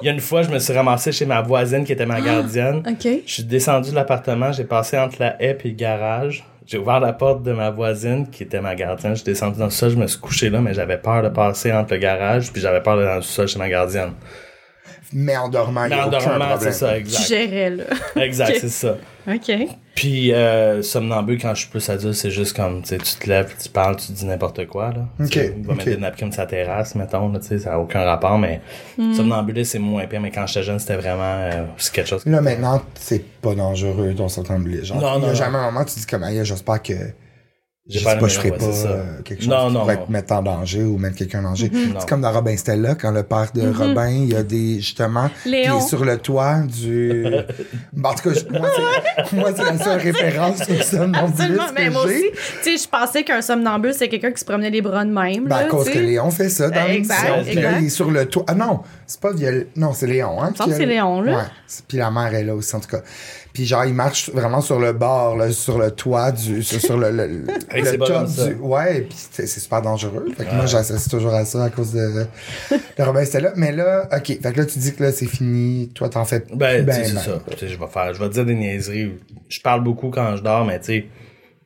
Il y a une fois, je me suis ramassé chez ma voisine qui était ma gardienne. OK. Je suis descendu de l'appartement, j'ai passé entre la haie et le garage. J'ai ouvert la porte de ma voisine qui était ma gardienne. Je suis descendu dans le sol, je me suis couché là, mais j'avais peur de passer entre le garage, puis j'avais peur d'aller dans le sol chez ma gardienne. Mais en dormant, il Mais y a en aucun dormant, problème. c'est ça, Tu exact. gérais, là. Exact, c'est ça. OK. Puis euh, somnambule, quand je suis plus adulte, c'est juste comme, tu sais, tu te lèves, tu parles, tu dis n'importe quoi, là. Ok, Tu sais, Il va ok. mettre des napkins sur la terrasse, mettons, là, tu sais, ça n'a aucun rapport, mais Hmm. somnambule, c'est moins pire, mais quand j'étais jeune, c'était vraiment, euh, c'est quelque chose. Là, maintenant, c'est pas dangereux ton somnambulisme. Genre, Non, il y non, a non. jamais un moment où tu dis comme, Aïe, j'espère que. Je J'ai sais pas pas, je ferai pas ouais, ça. euh, quelque chose Non, qui non, pourrait non. te mettre en danger ou mettre quelqu'un en danger. Non. C'est comme dans Robin Stella, quand le père de Robin, il y a des, justement, Léon. qui est sur le toit du... Bon, en tout cas, je- moi, c'est, moi, la seule référence au somnambulisme Absolument. Mais que moi j'ai. aussi, tu sais, je pensais qu'un somnambule, c'est quelqu'un qui se promenait les bras de même. Ben, à cause que. Léon fait ça dans Exact, l'émission. Puis là, il est sur le toit. Ah non, c'est pas Viol... Non, c'est Léon, hein? qui a- que c'est Léon, là. Ouais. Puis la mère est là aussi, en tout cas. Puis genre, il marche vraiment sur le bord, là, sur le toit du... sur, sur le... le- le- top du. Ouais, puis c'est c'est super dangereux. Fait que moi, j'associe toujours à ça à cause de, de Robin Stella. Mais là, OK. Fait que là, tu dis que là, c'est fini. Toi, t'en fais Ben, ben, c'est ça. Tu sais, je vais faire, je vais dire des niaiseries. Je parle beaucoup quand je dors, mais tu sais,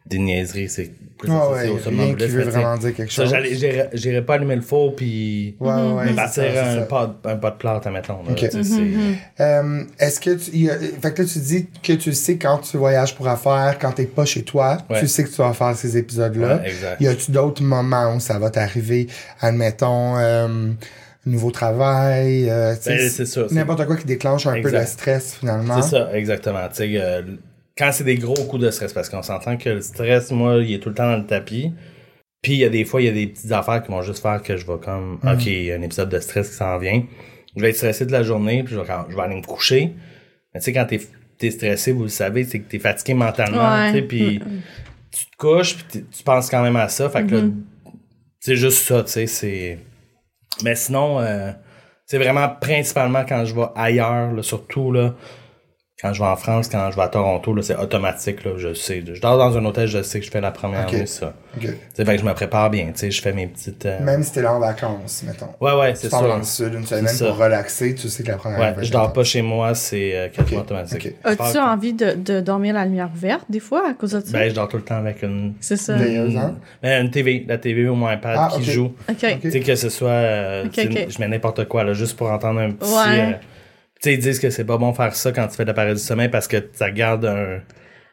des niaiseries, c'est plus Ah ouais, au rien qui veut vraiment dire quelque chose. j'allais- J'irai j'irai pas allumer le four puis Ouais, ouais, me bâtir un pot, un pot de plante, admettons. là. Ok. Tu sais, c'est- Euh, Est-ce que tu. y a- fait que là, tu dis que tu sais quand tu voyages pour affaires, quand t'es pas chez toi, Ouais. tu sais que tu vas faire ces épisodes-là. Ouais, exact. Y a-tu d'autres moments où ça va t'arriver, admettons, euh, nouveau travail, euh, tu sais, Ben, c'est ça, c'est- N'importe quoi qui déclenche un peu de stress, finalement? C'est ça, exactement. Tu sais, euh, quand c'est des gros coups de stress, parce qu'on s'entend que le stress, moi, il est tout le temps dans le tapis. Puis il y a des fois, il y a des petites affaires qui vont juste faire que je vais comme, Mm. OK, il y a un épisode de stress qui s'en vient. Je vais être stressé de la journée, puis je vais, quand- je vais aller me coucher. Mais tu sais, quand t'es es stressé, vous le savez, c'est que t'es fatigué mentalement, Ouais. tu sais, puis tu te couches, puis tu penses quand même à ça. Fait que là, c'est juste ça, tu sais, c'est... Mais sinon, euh, c'est vraiment principalement quand je vais ailleurs, là, surtout, là, quand je vais en France, quand je vais à Toronto, là, c'est automatique, là, je sais. Je dors dans un hôtel, je sais que je fais la première Ok. nuit, ça. Tu fait que je me prépare bien, tu sais, je fais mes petites... euh, Même si t'es là en vacances, mettons. Ouais, ouais, Tu c'est pars dans le sud une semaine ça. pour relaxer, tu sais que la première Ouais, va je dors pas chez moi, c'est euh, quasiment automatique. As-tu que- envie de, de dormir la lumière ouverte, des fois, à cause de ça? Ben, je dors tout le temps avec une... c'est ça. Veilleuse, hein? Ben, une TV, la TV ou mon iPad Ah, qui joue. OK. Tu sais, que ce soit. euh, tu. Je mets n'importe quoi, là, juste pour entendre un petit. Ouais. Tu sais, ils disent que c'est pas bon faire ça quand tu fais de l'appareil du sommeil parce que ça garde un,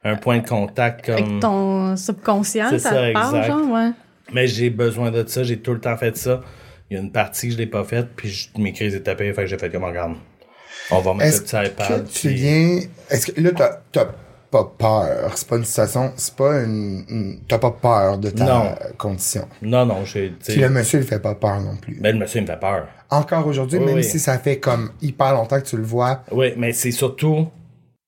un point de contact comme. Avec ton subconscient, ça, ça, te parle, exact. genre, ouais. Mais j'ai besoin de ça, j'ai tout le temps fait ça. Il y a une partie que je l'ai pas faite, puis je- mes crises étaient tapées, fait que j'ai fait comme regarde. On va mettre Est-ce le petit iPad. que tu puis- viens. Est-ce que là, t'as, t'as pas peur? C'est pas une situation. C'est pas une. une- T'as pas peur de ta Non. condition? Non, non, j'ai. tu Puis le monsieur, il fait pas peur non plus. Ben, le monsieur, il me fait peur. Encore aujourd'hui, Oui, même oui. si ça fait comme hyper longtemps que tu le vois. Oui, mais c'est surtout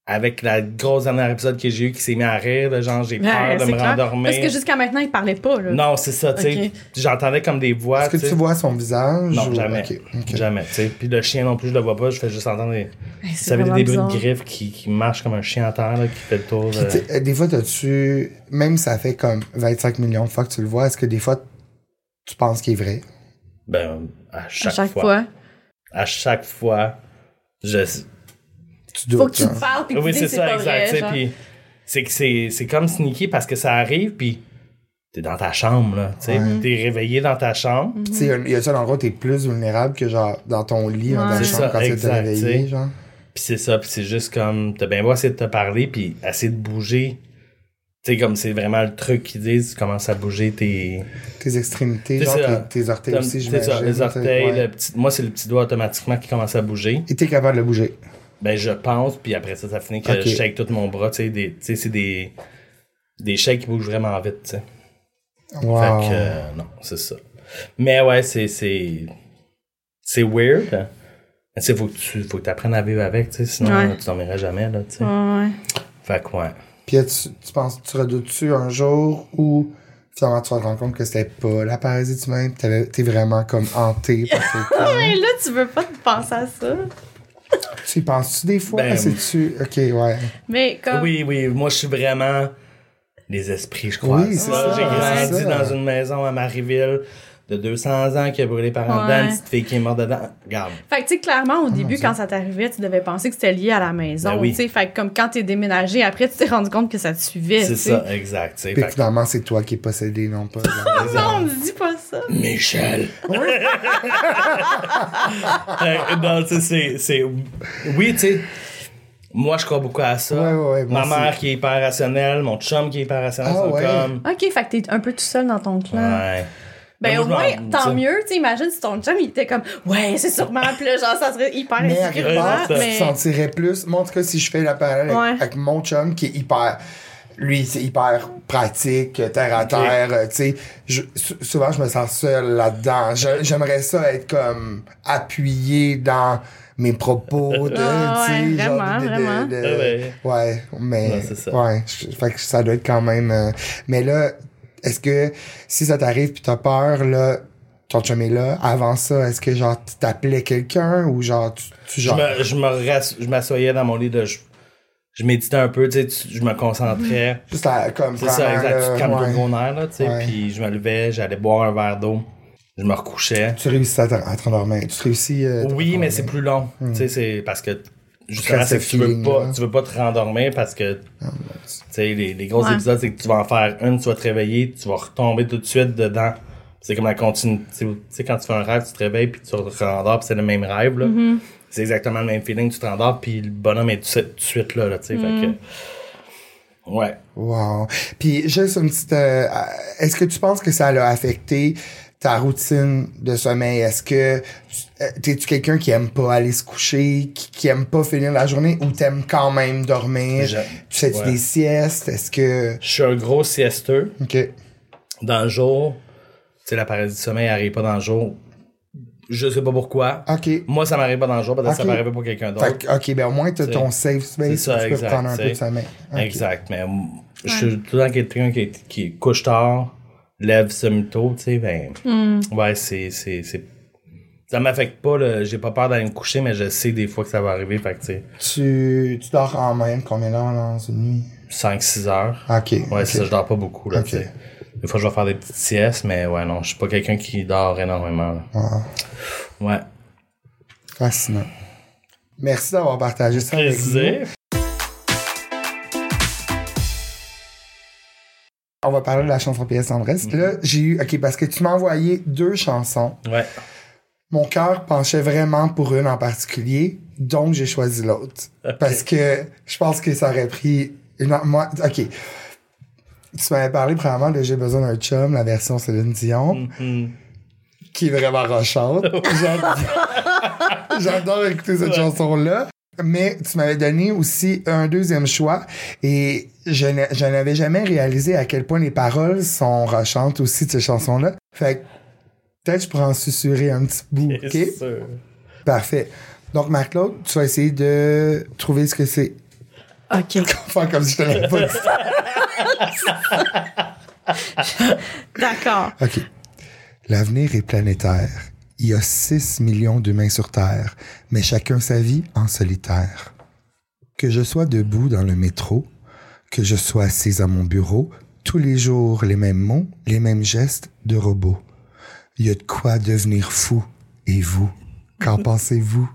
avec la grosse dernière épisode que j'ai eu qui s'est mis à rire, là, genre j'ai peur Ouais, de me clair. rendormir. Parce que jusqu'à maintenant, il parlait pas, là. Non, c'est ça, tu sais. J'entendais comme des voix. Est-ce que tu vois son visage? Non, ou- jamais. Jamais, tu sais. Puis le chien non plus, je le vois pas, je fais juste entendre des. Vraiment des bruits de griffes qui, qui marchent comme un chien à terre, là, qui fait le tour. De- des fois, t'as-tu. Même si ça fait comme 25 millions de fois que tu le vois, est-ce que des fois, tu penses qu'il est vrai? Ben, à chaque, À chaque fois. fois. À chaque fois, je. Tu doutes. Faut que tu te parles, puis Oui, tu c'est dis que c'est ça, pas exact. Puis c'est que c'est, c'est comme sneaky parce que ça arrive, puis t'es dans ta chambre, là. Tu sais, Ouais. t'es réveillé dans ta chambre. Tu sais, il y a ça endroit où t'es plus vulnérable que genre dans ton lit, dans ta chambre, ça, quand tu te exact, réveillé, genre. Puis c'est ça, puis c'est juste comme, t'as bien beau essayer de te parler, puis essayer de bouger. Tu sais, comme c'est vraiment le truc qu'ils disent, tu commences à bouger tes... Tes extrémités, genre ça. tes, tes orteils aussi, ça, les orteils, ouais. le petit, moi c'est le petit doigt automatiquement qui commence à bouger. Et t'es capable de le bouger. Ben je pense, puis après ça, ça finit que je shake tout mon bras, tu sais, des- tu sais, c'est des... Des shakes qui bougent vraiment vite, tu sais. Wow. Fait que, euh, non, c'est ça. Mais ouais, c'est, c'est, c'est weird. Mais tu sais, faut que tu, faut que t'apprennes à vivre avec, tu sais, sinon Ouais. tu dormirais jamais, là, tu sais. Ouais, ouais. Fait que ouais. Puis tu, tu penses, tu redoutes-tu un jour où finalement tu vas te rendre compte que c'était pas la paralysie du même, t'avais- t'es vraiment comme hanté par quelqu'un. Mais là, tu veux pas te penser à ça. tu y penses-tu des fois? Ben, C'est-tu. Ok, ouais. Mais comme. Oui, oui, moi je suis vraiment les esprits, je crois. Oui, c'est ça, J'ai grandi dans une maison à Marieville de 200 ans qui a brûlé par en dedans, Ouais. une petite fille qui est morte dedans. Regarde. Fait que, tu sais, clairement, au début, Dieu. quand ça t'arrivait, tu devais penser que c'était lié à la maison. Ben oui. tu sais. Fait que, comme quand t'es déménagé, après, tu t'es rendu compte que ça te suivait. C'est ça, exact. Puis Fait que- finalement, c'est toi qui es possédé, non pas. Non, on me dit pas ça. Michel. Non, tu sais, c'est, c'est. Oui, tu sais. Moi, je crois beaucoup à ça. Ouais, ouais, ouais, moi Ma aussi. mère qui est hyper rationnelle, mon chum qui est hyper rationnel, Ah, comme. OK, fait que t'es un peu tout seul dans ton clan. Ouais. Ben, Mais au moi, moins, tant mieux. Tu sais, imagine si ton chum, il était comme, ouais, c'est sûrement. Puis là, genre, ça serait hyper Mais à quelque insécurisant. part, tu te Mais. sentirais plus. Moi, en tout cas, si je fais la parallèle avec, Ouais. avec mon chum qui est hyper. Lui, c'est hyper pratique, terre à terre. euh, Tu sais, Je- souvent, je me sens seul là-dedans. J'aimerais ça être comme appuyé dans mes propos de, Ah tu sais, ouais, genre vraiment, de- de- vraiment. de- Ah ouais. ouais, mais Ouais, c'est ça. ouais, je- fait que ça doit être quand même. euh, mais là, est-ce que si ça t'arrive puis t'as peur là, ton chum est là. Avant ça, est-ce que genre tu t'appelais quelqu'un ou genre tu, genre je me je m'assoyais dans mon lit de. Je, je méditais un peu, tu sais, je me concentrais. Juste à, comme C'est ça, exact. Tu te calmes ouais. air, là, tu sais. Puis je me levais, j'allais boire un verre d'eau, je me recouchais. Tu réussis à te, rendormir. Tu réussis. euh, Oui, mais c'est plus long. Tu sais, c'est parce que justement, c'est que tu veux pas, là. tu veux pas te rendormir parce que, tu sais, les, les gros Ouais. épisodes, c'est que tu vas en faire une, tu vas te réveiller, tu vas retomber tout de suite dedans. C'est comme la continue. Tu sais, quand tu fais un rêve, tu te réveilles puis tu te rendors puis c'est le même rêve, là. C'est exactement le même feeling, tu te rendors puis le bonhomme est tout, de suite là, là, tu sais. Fait que, ouais. Wow. Puis juste une petite. euh, Est-ce que tu penses que ça a affecté ta routine de sommeil? Est-ce que euh, t'es-tu quelqu'un qui aime pas aller se coucher, qui, qui aime pas finir la journée ou t'aimes quand même dormir? Tu fais-tu ouais. des siestes? Est-ce que. Je suis un gros siesteux. OK. Dans le jour, tu sais, la paralysie du sommeil arrive pas dans le jour. Je sais pas pourquoi. OK. Moi, ça m'arrive pas dans le jour, peut-être que ça m'arrive pour quelqu'un d'autre. OK, ben au moins t'as ton safe space c'est ça, où tu peux exact, prendre un peu de sommeil. Exact, mais je suis tout le temps quelqu'un qui, qui couche tard, lève semi-tôt, tu sais, ben, ouais, c'est, c'est, c'est, ça m'affecte pas, là, j'ai pas peur d'aller me coucher, mais je sais des fois que ça va arriver, fait que, tu sais, Tu, tu dors en moyenne combien d'heures dans une nuit? 5-6 heures. OK. Ouais, ok. c'est ça, je dors pas beaucoup, là, Ok. tu sais. Des fois, je vais faire des petites siestes, mais ouais, non, je suis pas quelqu'un qui dort énormément, là. Wow. Ouais. Fascinant. Merci d'avoir partagé ça avec nous. On va parler de la chanson PS Tendresse. Là, j'ai eu... OK, parce que tu m'as envoyé deux chansons. Ouais. Mon cœur penchait vraiment pour une en particulier, donc j'ai choisi l'autre. Parce que je pense que ça aurait pris... Une... Moi, OK. Tu m'avais parlé probablement de J'ai besoin d'un chum, la version Céline Dion, Mhm. qui est vraiment rochante. J'adore- J'adore écouter cette chanson-là. Mais tu m'avais donné aussi un deuxième choix et je n'a- je n'avais jamais réalisé à quel point les paroles sont rochantes aussi de cette chanson-là. Fait que peut-être je pourrais en susurrer un petit bout, OK? C'est sûr. Parfait. Donc, Marc-Claude, tu vas essayer de trouver ce que c'est. OK. Faire comme si je te l'avais pas dit. D'accord. OK. L'avenir est planétaire. Il y a 6 millions d'humains sur Terre, mais chacun sa vie en solitaire. Que je sois debout dans le métro, que je sois assis à mon bureau, tous les jours les mêmes mots, les mêmes gestes de robot. Il y a de quoi devenir fou. Et vous, qu'en pensez-vous?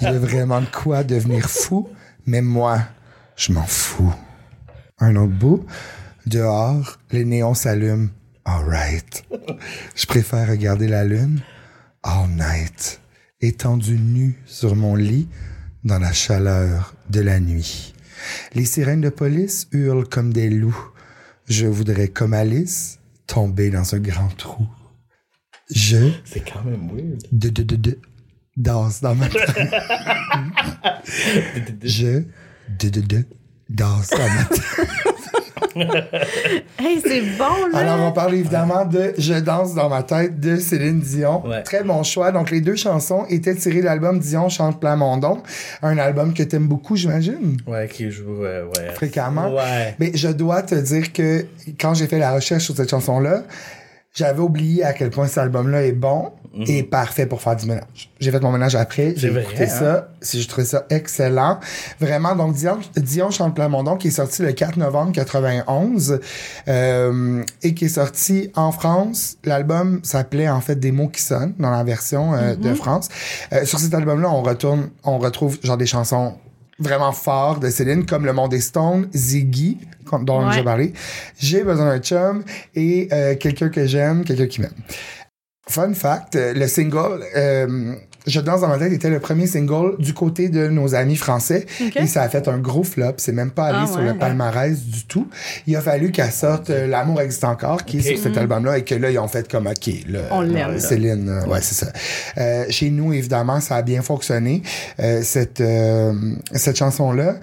Il y a vraiment de quoi devenir fou, mais moi, je m'en fous. Un autre bout. Dehors, les néons s'allument. All right. Je préfère regarder la lune all night, étendu nu sur mon lit dans la chaleur de la nuit. Les sirènes de police hurlent comme des loups. Je voudrais, comme Alice, tomber dans un grand trou. Je C'est quand même weird. de de de de danse dans ma tête. Je de de de danse dans ma tête. Hey, c'est bon, là. Alors, on parle évidemment de Je danse dans ma tête de Céline Dion. Ouais. Très bon choix. Donc, les deux chansons étaient tirées de l'album Dion chante Plamondon. Un album que t'aimes beaucoup, j'imagine, Ouais, qui joue, euh, ouais. fréquemment. Ouais. Mais je dois te dire que quand j'ai fait la recherche sur cette chanson-là, j'avais oublié à quel point cet album-là est bon et parfait pour faire du ménage. J'ai fait mon ménage après, j'ai Mhm. écouté hein? ça, je trouvais ça excellent. Vraiment, donc Dion, Dion chante Plamondon qui est sorti le 4 novembre 91 euh, et qui est sorti en France. L'album s'appelait en fait Des mots qui sonnent dans la version euh, Mhm. de France. Euh, sur cet album-là, on retourne, on retrouve genre des chansons vraiment fortes de Céline comme Le Monde des Stones, Ziggy dont Ouais. j'ai parlé. J'ai besoin d'un chum et euh, quelqu'un que j'aime, quelqu'un qui m'aime. Fun fact, euh, le single euh, Je danse dans ma tête était le premier single du côté de nos amis français Ok. et ça a fait un gros flop. C'est même pas allé Ah sur ouais. le palmarès du tout. Il a fallu qu'elle sorte euh, L'amour existe encore, qui est sur cet album-là et que là ils ont fait comme ok, là, On l'aime, euh, là. Céline, euh, ouais c'est ça. Euh, chez nous évidemment ça a bien fonctionné euh, cette euh, cette chanson là.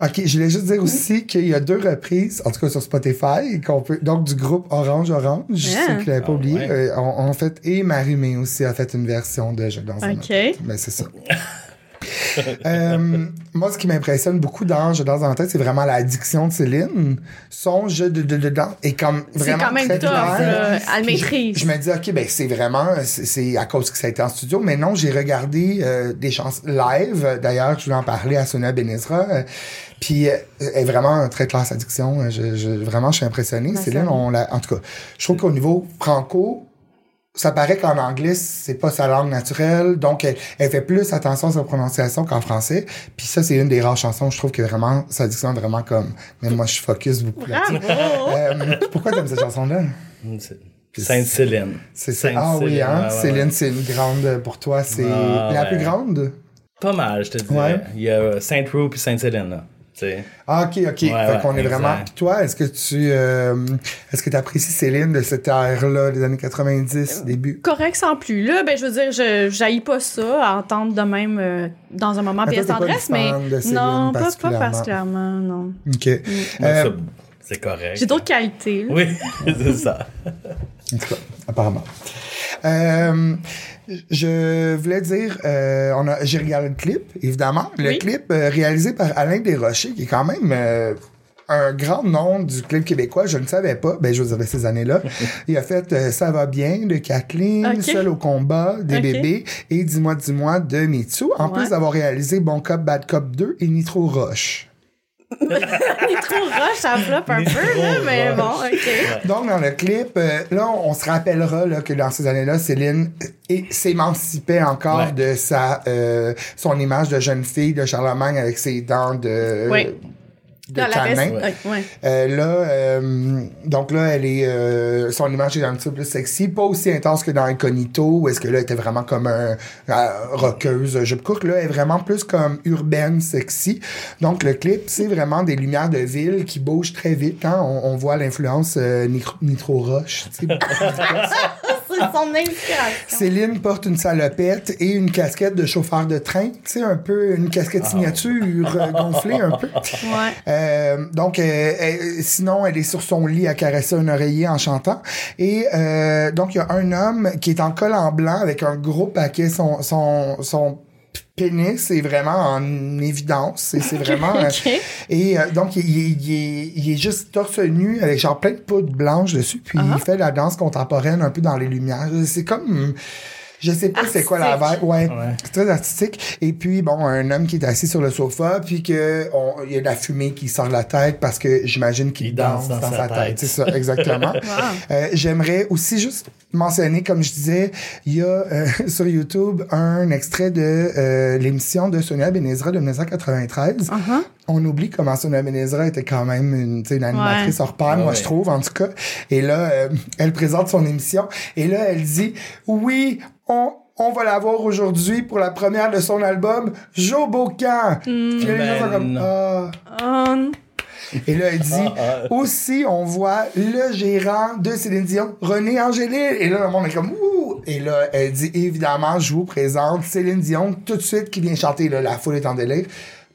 OK, je voulais juste dire aussi qu'il y a deux reprises, en tout cas sur Spotify, qu'on peut, donc du groupe Orange Orange, Yeah. ceux qui l'avaient pas Ah oublié, ouais. euh, en fait, et Marie-Mé aussi a fait une version de Je danse OK. tête. Ben, c'est ça. Euh, moi, ce qui m'impressionne beaucoup dans Je danse dans la tête, c'est vraiment l'addiction de Céline. Son jeu de, de, de danse est comme C'est vraiment quand même très tough, là. Elle je- maîtrise. Je, me dis, OK, ben c'est vraiment, c'est- c'est à cause que ça a été en studio. Mais non, j'ai regardé euh, des chansons live. D'ailleurs, je voulais en parler à Sonia Benezra. Euh, Puis, euh, elle est vraiment très classe addiction. Je, je, vraiment, je suis impressionné. Céline, ça. on l'a, en tout cas, je trouve qu'au niveau franco, ça paraît qu'en anglais, c'est pas sa langue naturelle. Donc, elle, elle fait plus attention à sa prononciation qu'en français. Puis ça, c'est une des rares chansons, je trouve que vraiment, sa diction est vraiment comme, mais moi, je focus beaucoup là-dessus. Bravo! Euh, pourquoi t'aimes cette chanson-là? Sainte-Céline. C'est ça. Ah oui, hein? ouais, ouais, Céline, ouais. c'est une grande pour toi. C'est Ah, la ouais. plus grande? Pas mal, je te. Ouais. Il y a Sainte-Roux puis Sainte-Céline, là. Ah, ok, ok. fait ouais, qu'on est exact. vraiment. Puis toi, est-ce que tu euh, est-ce que tu apprécies Céline de cette ère-là, des années 90, début? Correct sans plus. Là, ben, je veux dire, je jaillis pas ça à entendre de même euh, dans un moment t'es pas tendresse, mais fan de Céline non, pas, pas particulièrement. non. Ok. Euh, ça, c'est correct. J'ai d'autres qualités. là. Oui, c'est ça. En tout cas, apparemment. Euh, je voulais dire, euh, on a, j'ai regardé le clip, évidemment. Le Oui. clip euh, réalisé par Alain Desrochers, qui est quand même euh, un grand nom du clip québécois. Je ne savais pas. Ben, je vous avais ces années-là. Il a fait euh, Ça va bien de Kathleen, Ok. Seul au combat, des bébés et Dis-moi, dis-moi de Mitsu. En Ouais. plus d'avoir réalisé Bon Cop, Bad Cop 2 et Nitro Roche. Nitro Rush, ça floppe un Nitro peu, là, mais Rush. bon, OK. Donc, dans le clip, euh, là, on, se rappellera là, que dans ces années-là, Céline euh, s'émancipait encore Ouais. de sa euh, son image de jeune fille de Charlemagne avec ses dents de, Oui. De Dans la veste. Ouais. ouais, ouais. Euh, là, euh, donc là, elle est, euh, son image est un petit peu plus sexy, pas aussi intense que dans Incognito, où est-ce que là, elle était vraiment comme un euh, rockeuse, jupe courte. Là, elle est vraiment plus comme urbaine, sexy. Donc le clip, c'est vraiment des lumières de ville qui bougent très vite. Hein? On, on voit l'influence euh, Nitro, Nitro Son inspiration. Céline porte une salopette et une casquette de chauffeur de train, tu sais, un peu une casquette signature euh, gonflée un peu. Ouais. Euh, donc, euh, elle- sinon, elle est sur son lit à caresser un oreiller en chantant. Et euh, donc, il y a un homme qui est en col en blanc avec un gros paquet. Son, son, son pénis est vraiment en évidence. C'est c'est vraiment... euh, et euh, donc, il, il- il est, il est juste torse nu avec genre plein de poudre blanche dessus. Puis il fait la danse contemporaine un peu dans les lumières. C'est comme... Je sais pas c'est quoi la vibe. Ouais, Ouais. c'est très artistique. Et puis, bon, un homme qui est assis sur le sofa, puis que on- il y a de la fumée qui sort de la tête parce que j'imagine qu'il Il danse, dans, sa tête. C'est ça, exactement. Euh, J'aimerais aussi juste mentionner, comme je disais, il y a euh, sur YouTube un extrait de euh, l'émission de Sonia Benezra de 1993. Uh-huh. On oublie comment Sonia Benezra était quand même une, tu sais, une animatrice Ouais. hors pair, moi Ouais. je trouve en tout cas. Et là, euh, elle présente son émission et là elle dit oui, on on va la voir aujourd'hui pour la première de son album Joe Bocan. Puis là, les gens sont comme Ben, ah. Et là, elle dit Ah, aussi, on voit le gérant de Céline Dion, René Angélil. Et là, le monde est comme ouh. Et là, elle dit évidemment, je vous présente Céline Dion tout de suite qui vient chanter. Là, la foule est en délire.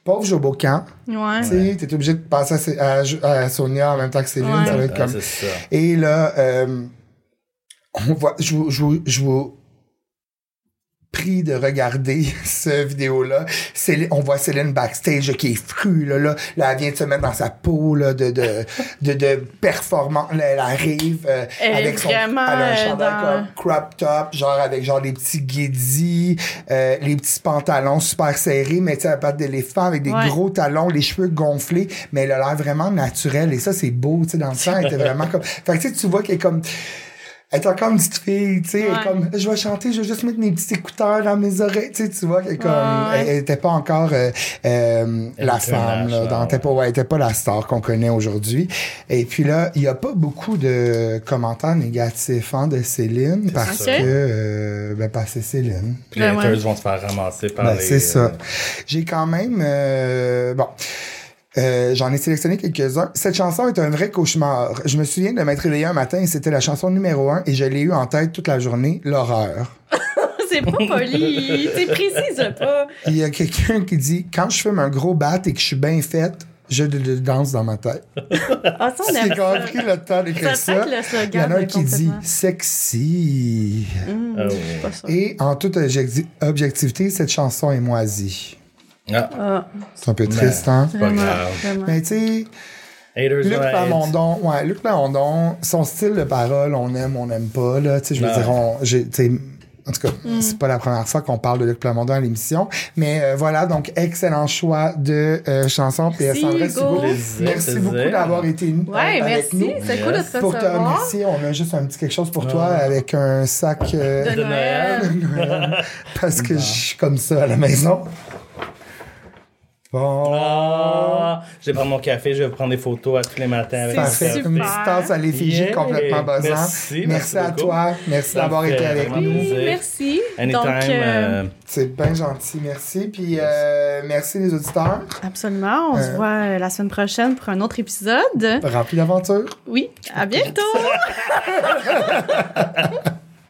Pauvre Joe Bocan. ouais. Tu sais, t'es obligé de passer à, à- à Sonia en même temps que Céline. Ouais. Ça va être Ah, comme. c'est ça. Et là, euh, on voit, je vous, je vous, je vous de regarder ce vidéo-là. On voit Céline backstage qui est frue, là, là, Là, elle vient de se mettre dans sa peau là, de, de, de, de performance. Là, elle arrive euh, Elle avec son elle a un euh, chandail dans- comme crop top, genre avec genre les petits guédis, euh, les petits pantalons super serrés, mais tu sais, à patte d'éléphant avec des Ouais. gros talons, les cheveux gonflés, mais elle a l'air vraiment naturelle et ça c'est beau, tu sais, dans le sang, elle était vraiment comme. Fait que tu sais, tu vois qu'elle est comme. Elle est encore une petite fille, tu sais, elle est Ouais. comme, je vais chanter, je vais juste mettre mes petits écouteurs dans mes oreilles, tu sais, tu vois qu'elle est comme, Ouais. elle, elle était pas encore euh, euh, la femme, là, dans, elle était pas, ouais, elle était pas la star qu'on connaît aujourd'hui. Et puis là, il y a pas beaucoup de commentaires négatifs hein, de Céline parce ça. que, euh, ben, parce que c'est Céline. Puis les Ben ouais. haters vont se faire ramasser par Ben, les... c'est ça. euh, J'ai quand même, euh, bon. Euh, J'en ai sélectionné quelques-uns. Cette chanson est un vrai cauchemar. Je me souviens de m'être réveillé un matin et c'était la chanson numéro un et je l'ai eu en tête toute la journée, l'horreur. C'est pas poli. C'est précise pas. Il y a quelqu'un qui dit quand je fume un gros bat et que je suis bien faite, je danse dans ma tête. Ah, ça, on J'ai aime ça. compris le temps d'écrire Ça ça. fait que le slogan Il y en a un qui dit sexy. Hum, Oh. ça. Et en toute objecti- objectivité, cette chanson est moisie. Ah, C'est un peu triste, hein? pas vraiment, grave. Mais tu sais, Haters Luc. Plamondon, ouais, Luc Plamondon, son style de parole, on aime, on n'aime pas, là. Tu sais, je veux dire, on, j'ai, tu sais, en tout cas, Mm. c'est pas la première fois qu'on parle de Luc Plamondon à l'émission. Mais euh, voilà, donc, excellent choix de euh, chanson. Puis, Merci, Hugo. merci plaisir. beaucoup d'avoir été euh, Ouais, avec merci. nous. C'est cool de te Pour te remercier, on a juste un petit quelque chose pour toi Ah. avec un sac euh, De De Noël. Noël. parce que je suis comme ça à la maison. Bon. Ah, je vais prendre mon café, je vais prendre des photos à tous les matins avec Parfait. Une petite tasse à l'effigie Yeah. complètement buzzante. Merci, merci à beaucoup. toi. Merci d'avoir été avec nous. Plaisir. merci. Anytime. Donc, euh, euh, C'est bien gentil. Merci. Puis euh, merci les auditeurs. absolument. On se voit la semaine prochaine pour un autre épisode. Rempli d'aventures. Oui, à bientôt.